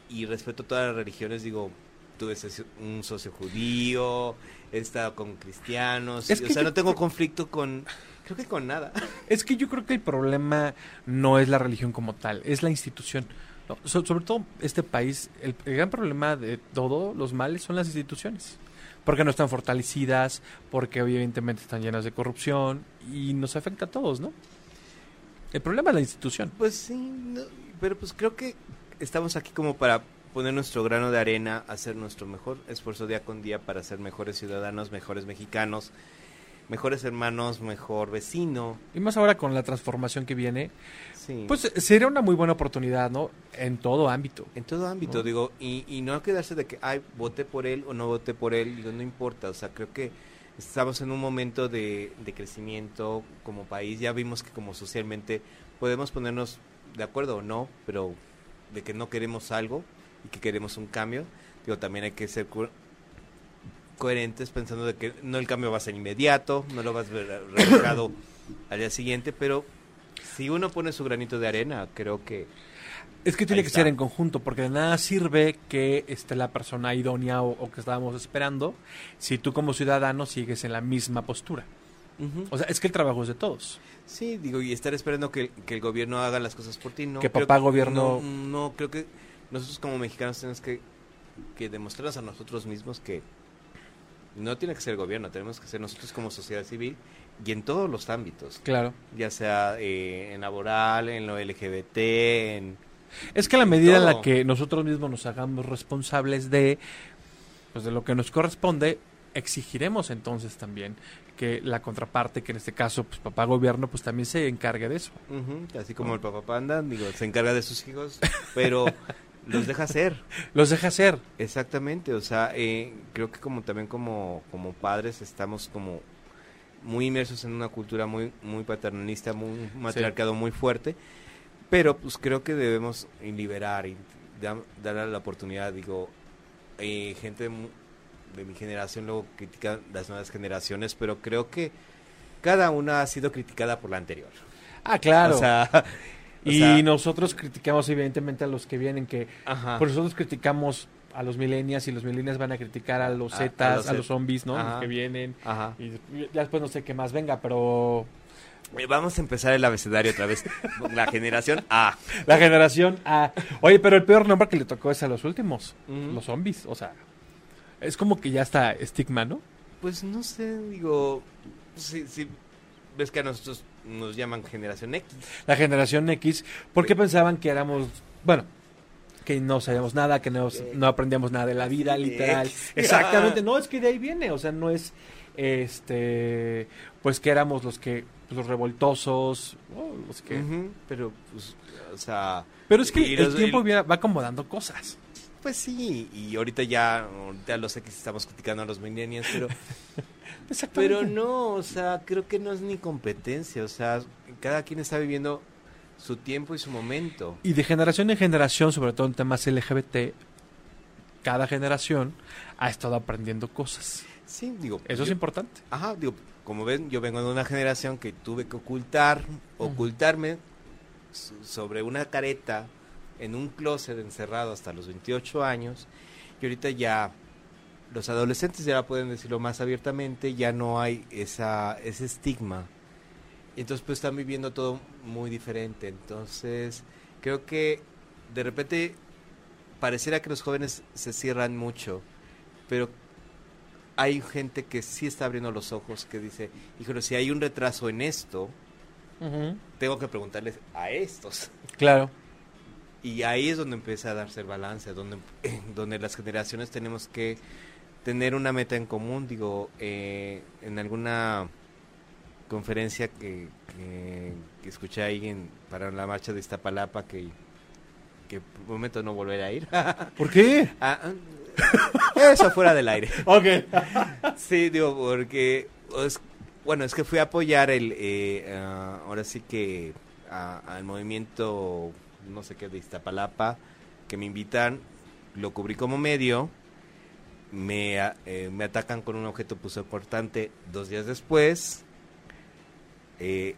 y respeto todas las religiones, digo, tuve un socio judío, he estado con cristianos, Es y, o sea, yo no tengo conflicto con, creo que con nada. Es que yo creo que el problema no es la religión como tal, es la institución. No, so- sobre todo este país, el, el gran problema de todos los males son las instituciones. Porque no están fortalecidas, porque evidentemente están llenas de corrupción y nos afecta a todos, ¿no? El problema es la institución. Pues sí, no, pero pues creo que estamos aquí como para poner nuestro grano de arena, hacer nuestro mejor esfuerzo día con día para ser mejores ciudadanos, mejores mexicanos, mejores hermanos, mejor vecino. Y más ahora con la transformación que viene, Sí. pues sería una muy buena oportunidad, ¿no? En todo ámbito. En todo ámbito, ¿no? digo, y, y no quedarse de que, ay, voté por él o no voté por él, digo, no importa, o sea, creo que estamos en un momento de, de crecimiento como país, ya vimos que como socialmente podemos ponernos de acuerdo o no, pero de que no queremos algo y que queremos un cambio, digo, también hay que ser co- coherentes pensando de que no el cambio va a ser inmediato, no lo vas a ver reflejado al día siguiente, pero si uno pone su granito de arena, creo que Es que tiene que está. ser en conjunto, porque de nada sirve que esté la persona idónea o, o que estábamos esperando si tú como ciudadano sigues en la misma postura. O sea, es que el trabajo es de todos. Sí, digo, y estar esperando que, que el gobierno haga las cosas por ti, ¿no? Que papá gobierno- No, no, creo que nosotros como mexicanos tenemos que, que demostrarnos a nosotros mismos que no tiene que ser el gobierno, tenemos que ser nosotros como sociedad civil y en todos los ámbitos, Claro. ya sea eh, en laboral, en lo LGBT, en... Es que la medida en la que nosotros mismos nos hagamos responsables de, pues de lo que nos corresponde, exigiremos entonces también que la contraparte, que en este caso, pues papá gobierno, pues también se encargue de eso. Ujú, así como el papá panda, digo, se encarga de sus hijos, pero (laughs) los deja ser. Los deja hacer. Exactamente, o sea, eh, creo que como también como, como padres estamos como muy inmersos en una cultura muy muy paternalista, muy un matriarcado muy fuerte, pero pues creo que debemos liberar y da- darle la oportunidad, digo, eh, gente de, mi generación luego critica las nuevas generaciones, pero creo que cada una ha sido criticada por la anterior. Ah, claro. O sea, (laughs) o y sea, nosotros criticamos evidentemente a los que vienen, que ajá. por nosotros criticamos a los millennials y los millennials van a criticar a los A- a zetas, los a los Z- zombies, ¿no? Ajá. Los que vienen. Ajá. Y ya después no sé qué más venga, pero Vamos a empezar el abecedario otra vez. (laughs) La generación A. la generación A. Oye, pero el peor nombre que le tocó es a los últimos, los zombies, o sea, es como que ya está estigma, ¿no? Pues no sé, digo, si, si ves que a nosotros nos llaman generación X. La generación X, ¿por qué pensaban que éramos, bueno, que no sabíamos nada, que no, no aprendíamos nada de la vida, literal? (laughs) Exactamente, no, es que de ahí viene, o sea, no es, este, pues que éramos los que, pues, los revoltosos, ¿no? los que... Pero, pues, o sea... Pero es que el los- tiempo y- va acomodando cosas. Pues sí, y ahorita ya, ahorita los X estamos criticando a los millennials, pero... (laughs) Exactamente. pero no, o sea, creo que no es ni competencia, o sea, cada quien está viviendo su tiempo y su momento. Y de generación en generación, sobre todo en temas LGBT, cada generación ha estado aprendiendo cosas. Sí, digo... Eso es importante. Ajá, digo, como ven, yo vengo de una generación que tuve que ocultar, ocultarme so- sobre una careta en un closet encerrado hasta los 28 años y ahorita ya los adolescentes ya pueden decirlo más abiertamente, ya no hay esa ese estigma. Entonces pues están viviendo todo muy diferente. Entonces, creo que de repente pareciera que los jóvenes se cierran mucho, pero hay gente que sí está abriendo los ojos, que dice, híjole, si hay un retraso en esto, tengo que preguntarles a estos. Claro. Y ahí es donde empieza a darse el balance, donde, (clears throat) donde las generaciones tenemos que tener una meta en común. Digo, eh, en alguna conferencia que, que, que escuché ahí en, para la marcha de Iztapalapa, que, que momento no volveré a ir. (laughs) ¿Por qué? Ah, ah, eso fuera del aire. (laughs) Ok. (laughs) Sí, digo, porque, es- bueno, es que fui a apoyar el, eh, ah, ahora sí que, al movimiento, no sé qué, de Iztapalapa, que me invitan, lo cubrí como medio, me, eh, me atacan con un objeto puso cortante dos días después, eh,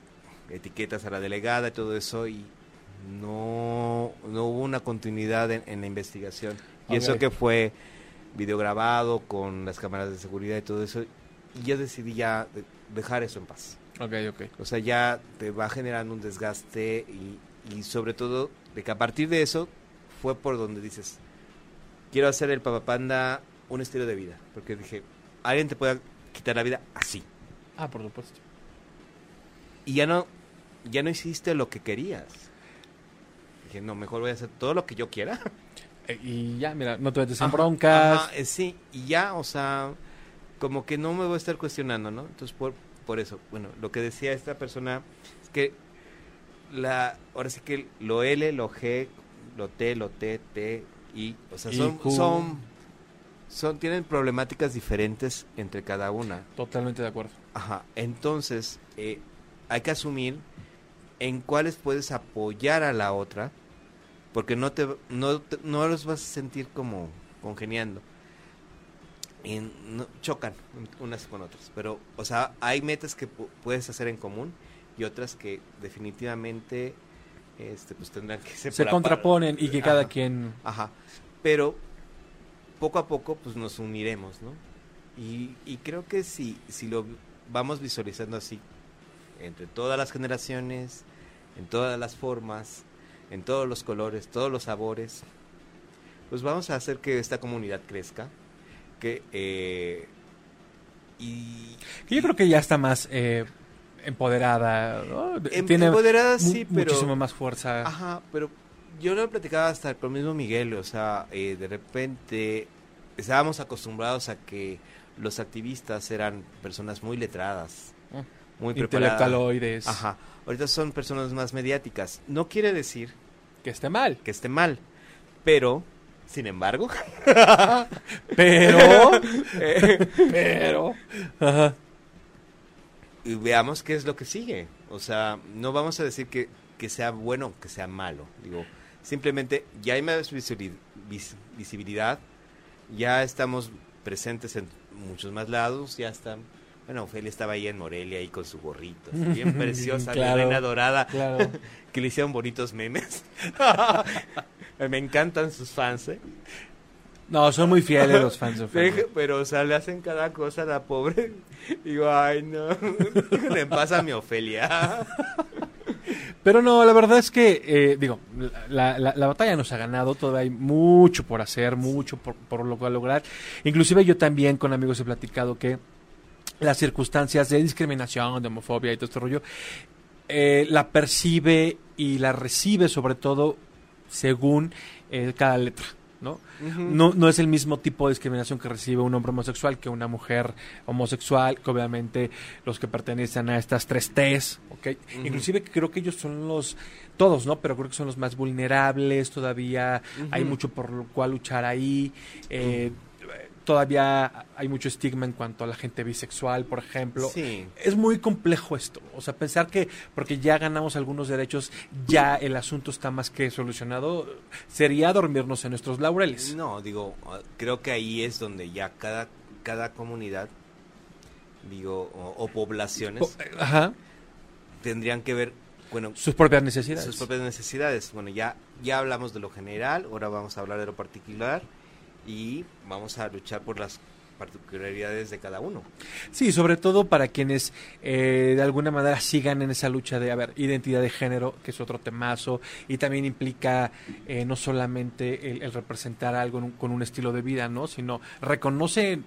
etiquetas a la delegada y todo eso, y no, no hubo una continuidad en, en la investigación. Y eso que fue video grabado con las cámaras de seguridad y todo eso, y yo decidí ya de- dejar eso en paz. Ok, ok. O sea, ya te va generando un desgaste y, y sobre todo de que a partir de eso fue por donde dices, quiero hacer el papapanda un estilo de vida, porque dije, alguien te puede quitar la vida así. Ah, por supuesto. Y ya no, ya no hiciste lo que querías. dije, no, mejor voy a hacer todo lo que yo quiera. (laughs) Eh, Y ya, mira, no te metes en broncas. ajá, eh, sí, y ya, o sea, como que no me voy a estar cuestionando, ¿no? Entonces, por, por eso, bueno, lo que decía esta persona es que la, ahora sí que lo L, lo G, lo T, lo T, T, I, o sea, Y son, son, son, tienen problemáticas diferentes entre cada una. Totalmente de acuerdo. Ajá, entonces eh, hay que asumir en cuáles puedes apoyar a la otra, porque no te no, te- no los vas a sentir como congeniando. Y no- chocan unas con otras, pero o sea, hay metas que pu- puedes hacer en común y otras que definitivamente este pues tendrán que ser Se contraponen y que cada quien... Ajá. Pero poco a poco pues nos uniremos, ¿no? Y, y creo que si, si lo vamos visualizando así, entre todas las generaciones, en todas las formas, en todos los colores, todos los sabores, pues vamos a hacer que esta comunidad crezca, que... eh, y, yo creo que ya está más eh, empoderada. ¿no? Em- Tiene empoderada, sí, pero- muchísimo más fuerza. Ajá, pero yo lo platicaba hasta con el mismo Miguel, o sea, eh, de repente estábamos acostumbrados a que los activistas eran personas muy letradas. Muy. Intelectualoides. Ajá, ahorita son personas más mediáticas. No quiere decir Que esté mal. que esté mal, pero, sin embargo, (laughs) Pero... (laughs) eh, pero... Ajá. y veamos qué es lo que sigue. O sea, no vamos a decir que, que sea bueno que sea malo. Digo, simplemente ya hay más visibili- vis- visibilidad, ya estamos presentes en muchos más lados, ya están. Bueno, Ofelia estaba ahí en Morelia, ahí con su gorrito, (laughs) bien preciosa, Claro. reina dorada, Claro. (laughs) que le hicieron bonitos memes. (laughs) Me encantan sus fans, ¿eh? No, son muy fieles los fans de Ofelia. Pero, o sea, le hacen cada cosa a la pobre. Digo, ay, no. En paz a mi Ofelia. Pero no, la verdad es que, eh, digo, la, la- la batalla nos ha ganado, todavía hay mucho por hacer, mucho por, por lo cual lograr. Inclusive yo también con amigos he platicado que las circunstancias de discriminación, de homofobia y todo este rollo, eh, la percibe y la recibe sobre todo según eh, cada letra, ¿no? No, no es el mismo tipo de discriminación que recibe un hombre homosexual que una mujer homosexual, que obviamente los que pertenecen a estas tres T's, ¿ok? Ujú. Inclusive creo que ellos son los, todos, ¿no? Pero creo que son los más vulnerables, todavía hay mucho por lo cual luchar ahí. eh, Todavía hay mucho estigma en cuanto a la gente bisexual, por ejemplo. Sí. Es muy complejo esto. O sea, pensar que porque ya ganamos algunos derechos, ya el asunto está más que solucionado, sería dormirnos en nuestros laureles. No, digo, creo que ahí es donde ya cada, cada comunidad, digo, o, o poblaciones, Po- eh, Ajá. tendrían que ver, bueno, Sus propias necesidades. sus propias necesidades. Bueno, ya, ya hablamos de lo general, ahora vamos a hablar de lo particular y vamos a luchar por las particularidades de cada uno. Sí, sobre todo para quienes eh, de alguna manera sigan en esa lucha de, a ver, identidad de género, que es otro temazo, y también implica eh, no solamente el, el representar algo un- con un estilo de vida, ¿no? Sino reconoce,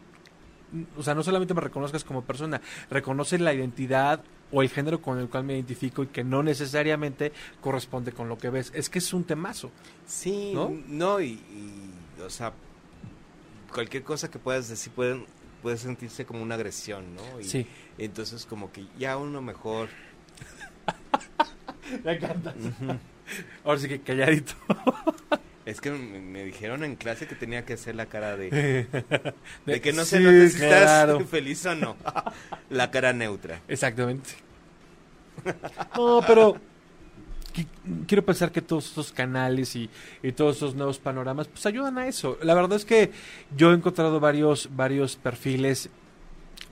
o sea, no solamente me reconozcas como persona, reconoce la identidad o el género con el cual me identifico y que no necesariamente corresponde con lo que ves. Es que es un temazo. Sí, ¿No? no, y, y, o sea, cualquier cosa que puedas decir pueden, puede sentirse como una agresión, ¿no? Y Sí. Entonces como que ya uno mejor... (laughs) Me encanta. Ahora sí que calladito. (laughs) Es que me, me dijeron en clase que tenía que hacer la cara de... De (laughs) De que no sí, se note si claro. estás feliz o no. la cara neutra. Exactamente. No, pero quiero pensar que todos estos canales y, todos estos nuevos panoramas pues ayudan a eso. La verdad es que yo he encontrado varios varios perfiles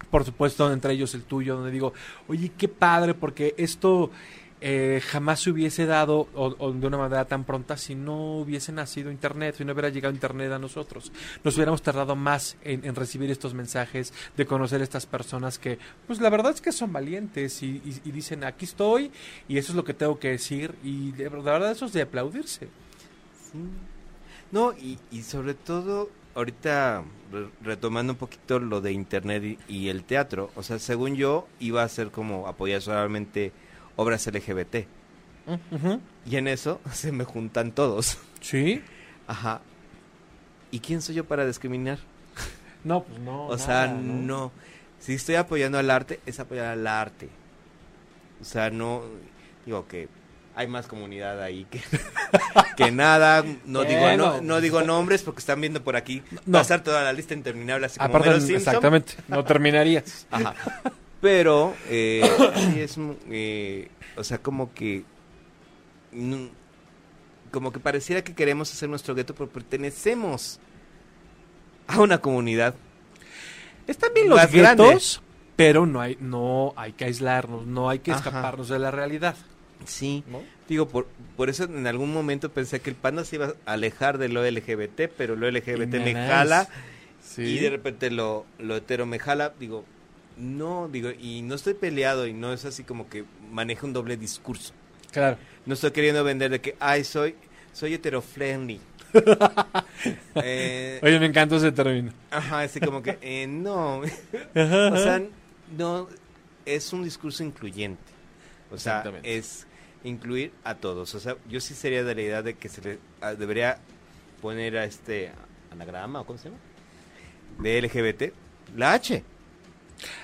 por supuesto entre ellos el tuyo donde digo, "Oye, qué padre porque esto eh, jamás se hubiese dado o, de una manera tan pronta si no hubiese nacido Internet, si no hubiera llegado Internet a nosotros. Nos hubiéramos tardado más en, recibir estos mensajes, de conocer a estas personas que, pues la verdad es que son valientes y, y- y dicen, aquí estoy y eso es lo que tengo que decir y de, la verdad eso es de aplaudirse. No, y, sobre todo, ahorita re- retomando un poquito lo de internet y, y el teatro, o sea, según yo, iba a ser como apoyar solamente obras LGBT. Y en eso (laughs) se me juntan todos. Sí. Ajá. ¿Y quién soy yo para discriminar? (laughs) No, pues no. O sea, nada, no. Si estoy apoyando al arte, es apoyar al arte. O sea, no. Digo que hay más comunidad ahí que, (laughs) que nada. No, digo, no, no digo nombres porque están viendo por aquí No. pasar toda la lista interminable así como Aparte, exactamente. No terminarías. Ajá. Pero, eh, (coughs) sí es, eh, o sea, como que, como que pareciera que queremos hacer nuestro gueto, pero pertenecemos a una comunidad. Están bien los guetos, pero no hay, no hay que aislarnos, no hay que Ajá. escaparnos de la realidad. Sí. ¿no? Digo, por, por eso en algún momento pensé que el panda se iba a alejar de lo LGBT, pero lo LGBT me jala Sí. y de repente lo, lo hetero me jala. Digo, no, digo, y no estoy peleado y no es así como que maneja un doble discurso. Claro. No estoy queriendo vender de que, ay, soy, soy hetero-friendly. (laughs) Eh, Oye, me encanta ese término. ajá, así como que, eh, no. (laughs) O sea, no, es un discurso incluyente. O sea, es incluir a todos. O sea, yo sí sería de la idea de que se le ah, debería poner a este anagrama, ¿o cómo se llama? De LGBT, la H.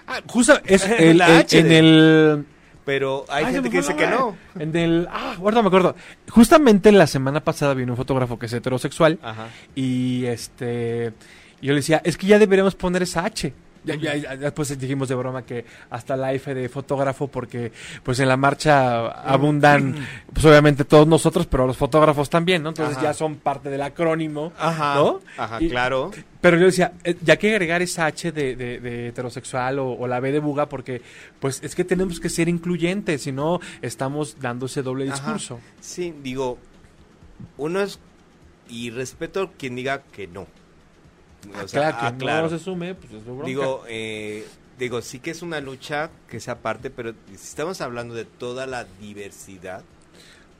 Ah, justo es (laughs) el, La el- H en de- el Pero hay Ay, gente que dice que no. (laughs) En el ah, ahorita me acuerdo. Justamente la semana pasada vino un fotógrafo que es heterosexual Ajá. y este yo le decía, es que ya deberíamos poner esa H. Ya, ya- ya después dijimos de broma que hasta la F de fotógrafo porque pues en la marcha abundan pues obviamente todos nosotros, pero los fotógrafos también, ¿no? Entonces Ajá. ya son parte del acrónimo, Ajá. ¿no? Ajá, Y- claro. Pero yo decía, eh, ya que agregar esa H de, de- de heterosexual o, o la B de buga, porque pues es que tenemos que ser incluyentes, si no estamos dando ese doble discurso. Sí, digo, uno es, y respeto a quien diga que no. O sea, claro, que ah, claro. no se sume, pues es su bronca. Digo, eh, digo, sí que es una lucha que sea parte, pero si estamos hablando de toda la diversidad,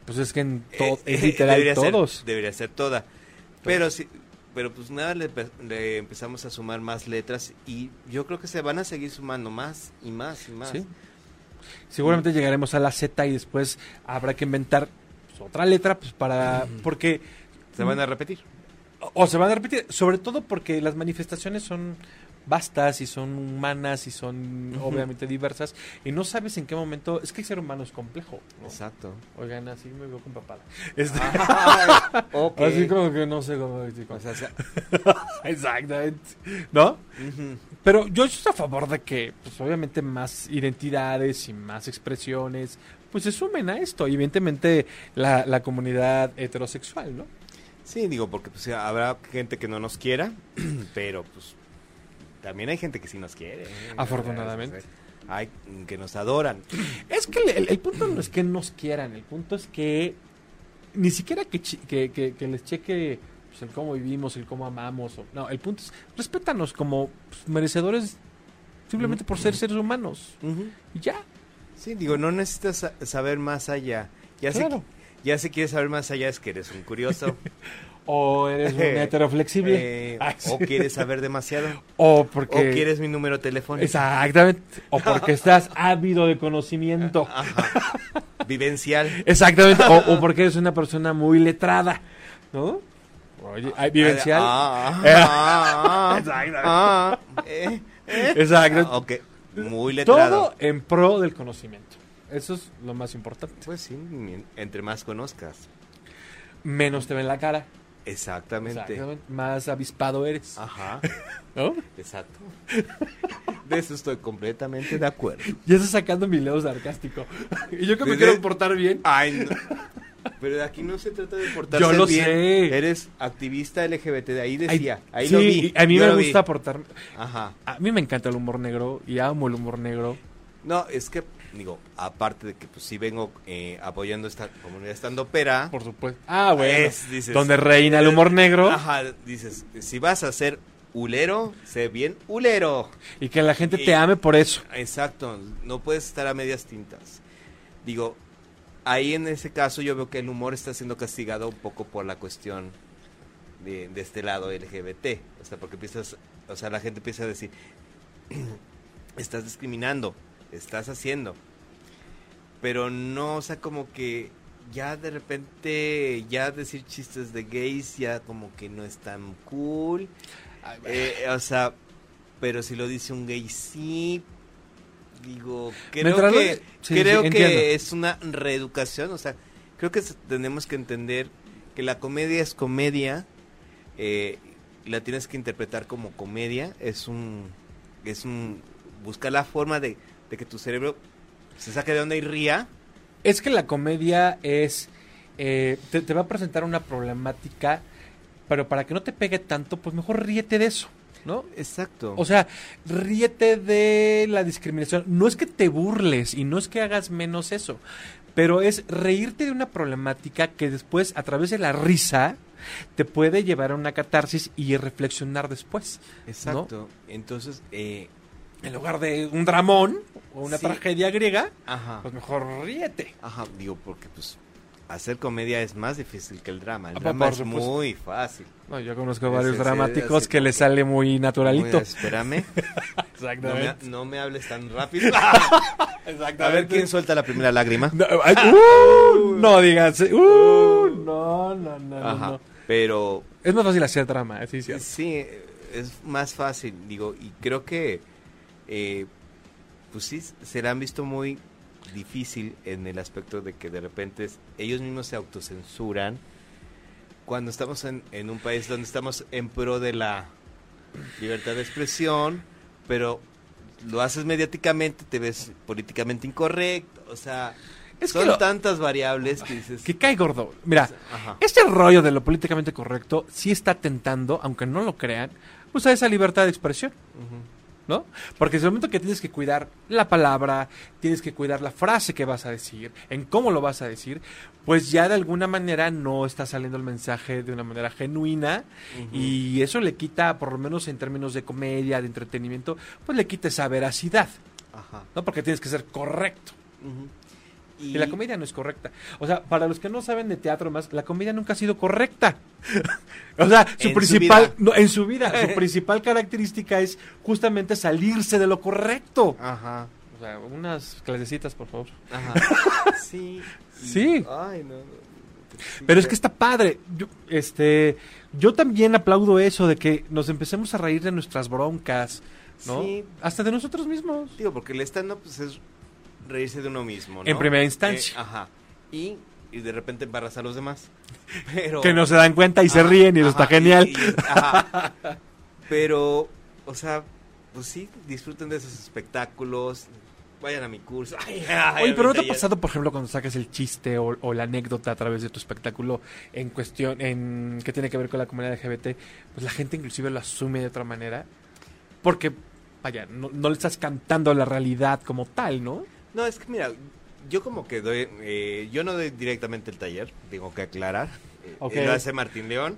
pues es que en eh, es (laughs) eh, literal debería ser- todos. debería ser toda. Pero sí, pero pues nada, le, le empezamos a sumar más letras y yo creo que se van a seguir sumando más y más y más. Sí. Seguramente llegaremos a la Z y después habrá que inventar pues, otra letra, pues para. Porque. Se van a repetir. O, se van a repetir, sobre todo porque las manifestaciones son vastas y son humanas y son obviamente diversas y no sabes en qué momento. Es que el ser humano es complejo. ¿no? Exacto. Oigan, así me veo con papada. Este, (laughs) Ah, ok. Así como que no sé cómo. O sea, se- (laughs) Exactamente. ¿No? Pero yo estoy a favor de que, pues obviamente, más identidades y más expresiones, pues se sumen a esto. Evidentemente la, la comunidad heterosexual, ¿no? Sí, digo, porque pues habrá gente que no nos quiera, (clears throat) pero pues también hay gente que sí nos quiere. ¿eh? Afortunadamente. Hay que nos adoran. Es que el, el punto no es que nos quieran, el punto es que ni siquiera que, que, que- que les cheque pues, el cómo vivimos, el cómo amamos. o- no, el punto es, respétanos como pues, merecedores simplemente por ser seres humanos. Y ya. Sí, digo, no necesitas sa- saber más allá. Ya Claro. si, ya si quieres saber más allá es que eres un curioso. (laughs) O eres un (laughs) hetero flexible. Eh, Ay, o quieres saber demasiado. O (laughs) O porque... quieres mi número telefónico. Exactamente. O porque estás ávido de conocimiento. Ajá. Vivencial. Exactamente. O, o porque eres una persona muy letrada. ¿No? Oye, hay vivencial. Exacto. Ok, muy letrado. Todo en pro del conocimiento. Eso es lo más importante. Pues sí, entre más conozcas. Menos te ven la cara. Exactamente. Exactamente. Más avispado eres. Ajá, (laughs) ¿No? exacto. De eso estoy completamente de acuerdo. Ya estás sacando mi leo sarcástico. (laughs) y yo que me quiero portar bien. Ay, no. Pero de aquí no se trata de portarse Yo lo bien. sé. Eres activista LGBT, de ahí Ay, decía. ahí sí, lo vi. A mí yo me lo vi. gusta portarme. Ajá. A mí me encanta el humor negro y amo el humor negro. No, es que, digo, aparte de que pues sí vengo eh, apoyando esta comunidad estando pera. Por supuesto. Ah, bueno. Es, dices, donde reina el humor negro Ajá, dices, si vas a ser hulero, sé bien hulero. y que la gente Y- te ame por eso. Exacto, no puedes estar a medias tintas. Digo, ahí en ese caso yo veo que el humor está siendo castigado un poco por la cuestión de, de este lado LGBT. O sea, porque empiezas, o sea, la gente empieza a decir, (clears throat) estás discriminando, estás haciendo. Pero no, o sea, como que ya de repente, ya decir chistes de gays ya como que no es tan cool. Eh, o sea, pero si lo dice un gay sí, digo, creo que, sí, creo sí, que es una reeducación, o sea, creo que tenemos que entender que la comedia es comedia, eh, la tienes que interpretar como comedia, es un, es un, buscar la forma de, de que tu cerebro se saque de onda y ría. Es que la comedia es. eh, te, te va a presentar una problemática, pero para que no te pegue tanto, pues mejor ríete de eso, ¿no? Exacto. O sea, ríete de la discriminación. No es que te burles y no es que hagas menos eso, pero es reírte de una problemática que después, a través de la risa, te puede llevar a una catarsis y reflexionar después. Exacto. Entonces, eh, En lugar de un dramón o una Sí. tragedia griega, ajá. pues mejor ríete. Ajá, digo, porque pues hacer comedia es más difícil que el drama. El Ah, drama por es muy fácil. No, yo conozco varios dramáticos que le sale muy naturalito. Muy- espérame. (laughs) No me, no me hables tan rápido. (laughs) A ver quién suelta la primera lágrima. No, ay, uh, no digas. Uh, no, no, no, no, Ajá. no. Pero Es más fácil hacer drama, sí, sí. sí, es más fácil, digo, y creo que eh, pues sí, se la han visto muy difícil en el aspecto de que de repente ellos mismos se autocensuran cuando estamos en, en un país donde estamos en pro de la libertad de expresión, pero lo haces mediáticamente, te ves políticamente incorrecto, o sea, Es que son lo- tantas variables que dices... Que cae gordo. Mira, Ajá. este rollo de lo políticamente correcto sí está tentando, aunque no lo crean, pues a esa libertad de expresión, Ujú. ¿No? Porque es el momento que tienes que cuidar la palabra, tienes que cuidar la frase que vas a decir, en cómo lo vas a decir, pues ya de alguna manera no está saliendo el mensaje de una manera genuina y eso le quita, por lo menos en términos de comedia, de entretenimiento, pues le quita esa veracidad, Ajá. ¿no? Porque tienes que ser correcto. Ujú. Y la comedia no es correcta. O sea, para los que no saben de teatro más, la comedia nunca ha sido correcta. (laughs) o sea, su En principal, no, en su vida, su (laughs) principal característica es justamente salirse de lo correcto. Ajá. O sea, unas clasecitas, por favor. Ajá. (laughs) Sí. Sí. Ay, no. no, sí, Pero es que está padre. Yo, este, yo también aplaudo eso de que nos empecemos a reír de nuestras broncas, ¿no? Sí. Hasta de nosotros mismos. Digo, porque el stand-up pues, es reírse de uno mismo, ¿no? En primera instancia. Eh, ajá. Y, y de repente embarras a los demás. (laughs) Pero... Que no se dan cuenta y se ríen y eso está genial. y- y- ajá. Pero, o sea, pues sí, disfruten de esos espectáculos. Vayan a mi curso. Ay, ay, Oye, pero ¿no te ha pasado, por ejemplo, cuando sacas el chiste o, o la anécdota a través de tu espectáculo en cuestión, en que tiene que ver con la comunidad LGBT, pues la gente inclusive lo asume de otra manera? Porque, vaya, no, no le estás cantando la realidad como tal, ¿no? No, es que mira, yo como que doy, eh, yo no doy directamente el taller, tengo que aclarar. Eh, Ok. Lo hace Martín León,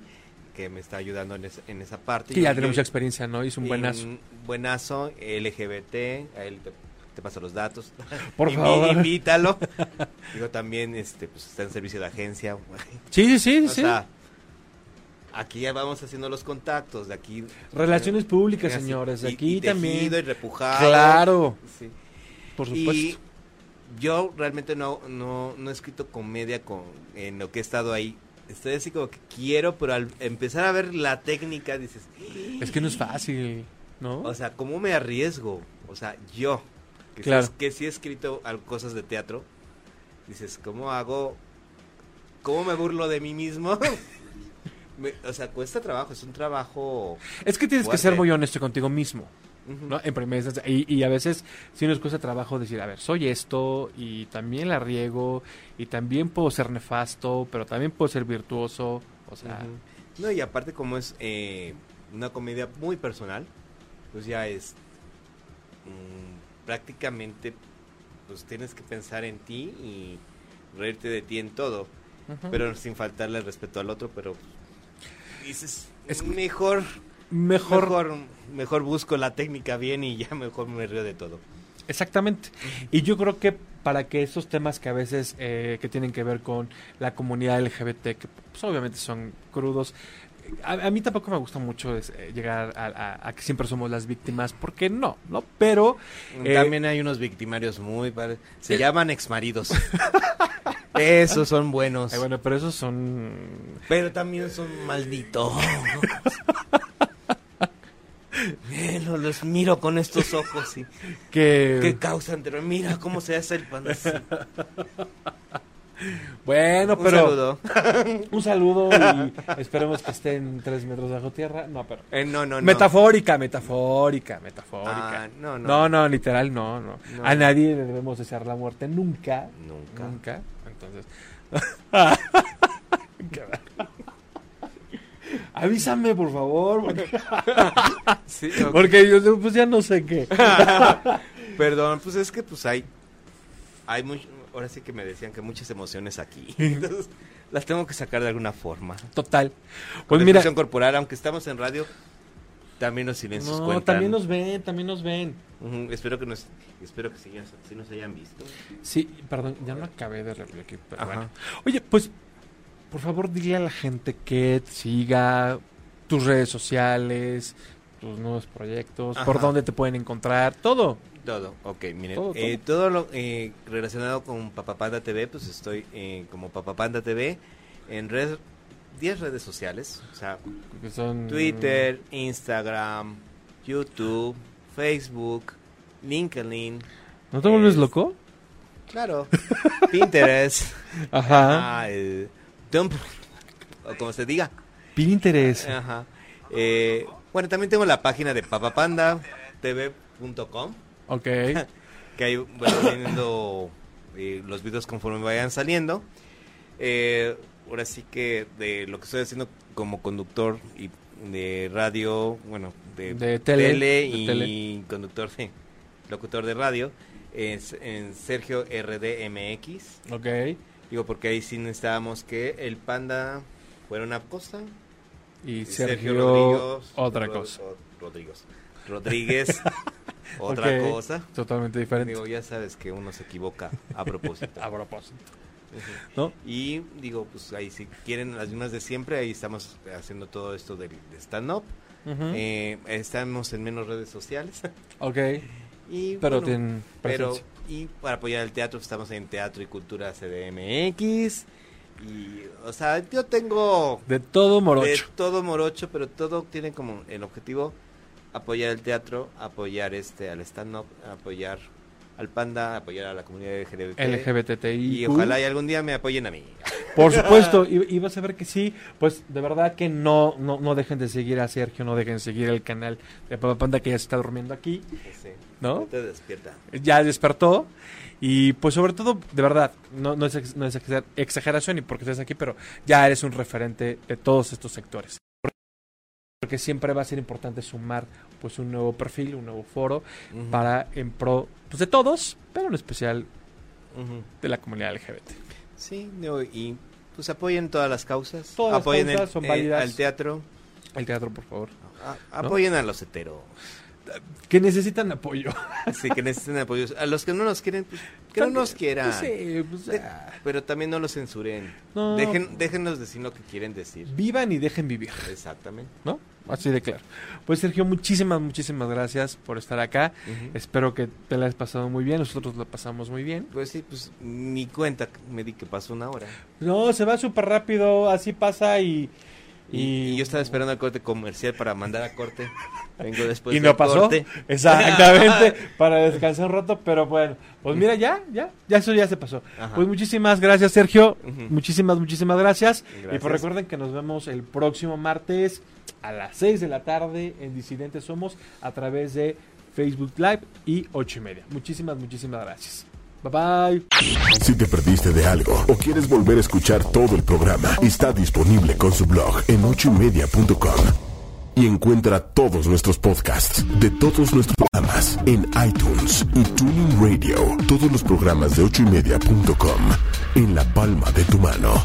que me está ayudando en, esa- en esa parte. Que Yo- ya tiene yo- mucha experiencia, ¿no? Hizo un buenazo. Un buenazo, LGBT, a él te, te pasa los datos. (laughs) Por favor. Invítalo. (laughs) Digo, también este, pues, está en servicio de agencia. Sí, sí, sí, O sí. sea, aquí ya vamos haciendo los contactos, de aquí... Relaciones públicas, señores. y- Aquí y también. tejido y repujado. Claro, Sí. por supuesto. Y yo realmente no, no, no he escrito comedia con, en lo que he estado ahí. Estoy así como que quiero, pero al empezar a ver la técnica dices, Es que no es fácil, ¿no? o sea, ¿cómo me arriesgo? O sea, yo, que, Claro. sí, que sí he escrito cosas de teatro, dices, ¿cómo hago? ¿Cómo me burlo de mí mismo? (laughs) Me- o sea, cuesta trabajo, es un trabajo... es que tienes que ser muy honesto contigo mismo. En primera instancia. Y, y a veces sí nos cuesta trabajo decir, a ver, soy esto y también la riego y también puedo ser nefasto, pero también puedo ser virtuoso. O sea. No, y aparte como es eh, una comedia muy personal, pues ya es mm, prácticamente, pues tienes que pensar en ti y reírte de ti en todo, pero sin faltarle el respeto al otro, pero dices, Es mejor, mejor, mejor, mejor busco la técnica bien y ya mejor me río de todo. Exactamente. Y yo creo que para que esos temas que a veces eh, que tienen que ver con la comunidad LGBT, que pues, obviamente son crudos, a, a mí tampoco me gusta mucho es, eh, llegar a, a- a que siempre somos las víctimas, porque no, ¿no? Pero eh, También hay unos victimarios muy padres, se eh, llaman exmaridos. (laughs) Esos son buenos. Bueno, pero esos son... Pero también son malditos. (laughs) Los miro con estos ojos y (laughs) Que... que causan terror. Mira cómo se hace el pan. (laughs) Bueno, Un pero... saludo. (laughs) Un saludo y esperemos que estén tres metros bajo tierra. No, pero... Eh, no, no, no. Metafórica, metafórica, metafórica. Ah, no, no. No, no, literal, no, no, No. A nadie le debemos desear la muerte nunca. Nunca. Nunca. Entonces. Avísame, por favor. Porque, (laughs) Sí, ok. porque yo pues ya no sé qué. (laughs) Perdón, pues es que pues hay hay much- ahora sí que me decían que muchas emociones aquí. Entonces, las tengo que sacar de alguna forma. Total. Pues mira. corporal, aunque estamos en radio, también los silencios No, cuentan. también nos ven, también nos ven. Ujú, espero que nos espero que sí, sí nos hayan visto. Sí, perdón, ya no acabé de pero Ajá. bueno. Oye, pues, por favor, dile a la gente que siga tus redes sociales, tus nuevos proyectos, por dónde te pueden encontrar, todo. Todo, ok, miren, Todo, eh, todo lo eh, relacionado con Papapanda TV, pues estoy eh, como Papapanda TV en red, 10 redes sociales, o sea, son Twitter, Instagram, YouTube, Facebook, LinkedIn, ¿No te vuelves es- loco? claro, Pinterest, (laughs) Ajá. ah, el Tumblr, o como se diga. Pinterest. Ajá. Eh, bueno, también tengo la página de papapandatv.com, Ok. (laughs) que ahí bueno, viendo eh, los videos conforme vayan saliendo. Eh, ahora sí que de lo que estoy haciendo como conductor y de radio, bueno, de, De tele, de y tele. conductor, sí, locutor de radio, es en Sergio RDMX. Ok. Digo, porque ahí sí necesitábamos que el panda fuera una cosa Y Sergio, Rodríguez, otra cosa. Ro- Rodríguez. Rodríguez, (laughs) otra cosa. Totalmente diferente. Digo, ya sabes que uno se equivoca a propósito. (laughs) a propósito. ¿No? Y digo, pues ahí si quieren las mismas de siempre, ahí estamos haciendo todo esto de stand-up. Eh, estamos en menos redes sociales. ok. (laughs) y Pero bueno, tienen pero presencia. Y para apoyar el teatro estamos en Teatro y Cultura CDMX. Y, o sea, yo tengo De todo de morocho. todo morocho, pero todo tiene como el objetivo apoyar el teatro, apoyar este al stand-up, apoyar al panda, apoyar a la comunidad LGBT. LGBTI. Y ojalá y algún día me apoyen a mí. Por (laughs) supuesto, y, y vas a ver que sí, pues de verdad que no, no, no dejen de seguir a Sergio, no dejen de seguir el canal de Papá Panda que ya se está durmiendo aquí, Sí. ¿no? Te despierta. Ya despertó y pues sobre todo, de verdad, no, no es, no es exageración y porque estés aquí, pero ya eres un referente de todos estos sectores. Porque siempre va a ser importante sumar pues un nuevo perfil, un nuevo foro para en pro pues, de todos, pero en especial de la comunidad LGBT. Sí, digo, y pues apoyen todas las causas. Todas las apoyen causas el- son eh, válidas. al teatro. El teatro, por favor. A- apoyen a los heteros. Que necesitan apoyo. (laughs) Así que necesiten apoyo. A los que no nos quieren, pues, que no nos quieran. Sí, pues, De- ah. Pero también no los censuren. No. Dejen, déjenlos decir lo que quieren decir. Vivan y dejen vivir, Exactamente. ¿no? Así de claro. Pues Sergio, muchísimas, muchísimas gracias por estar acá. Ujú. Espero que te la hayas pasado muy bien. Nosotros la pasamos muy bien. Pues sí, pues ni cuenta me di que pasó una hora. No, se va súper rápido. Así pasa y. Y, y yo estaba esperando el corte comercial para mandar a corte. Vengo después (laughs) y del no pasó. corte. Exactamente. (laughs) para descansar un rato. Pero bueno, pues mira, ya, ya. Ya eso ya se pasó. Ajá. Pues muchísimas gracias, Sergio. Ujú. Muchísimas, muchísimas gracias. Y Gracias. pues recuerden que nos vemos el próximo martes a las 6 de la tarde en Disidentes Somos a través de Facebook Live y 8 y media. Muchísimas, muchísimas gracias. Bye bye. Si te perdiste de algo o quieres volver a escuchar todo el programa, está disponible con su blog en ochoymedia.com. Y encuentra todos nuestros podcasts de todos nuestros programas en iTunes y Tuning Radio. Todos los programas de ochoymedia.com en la palma de tu mano.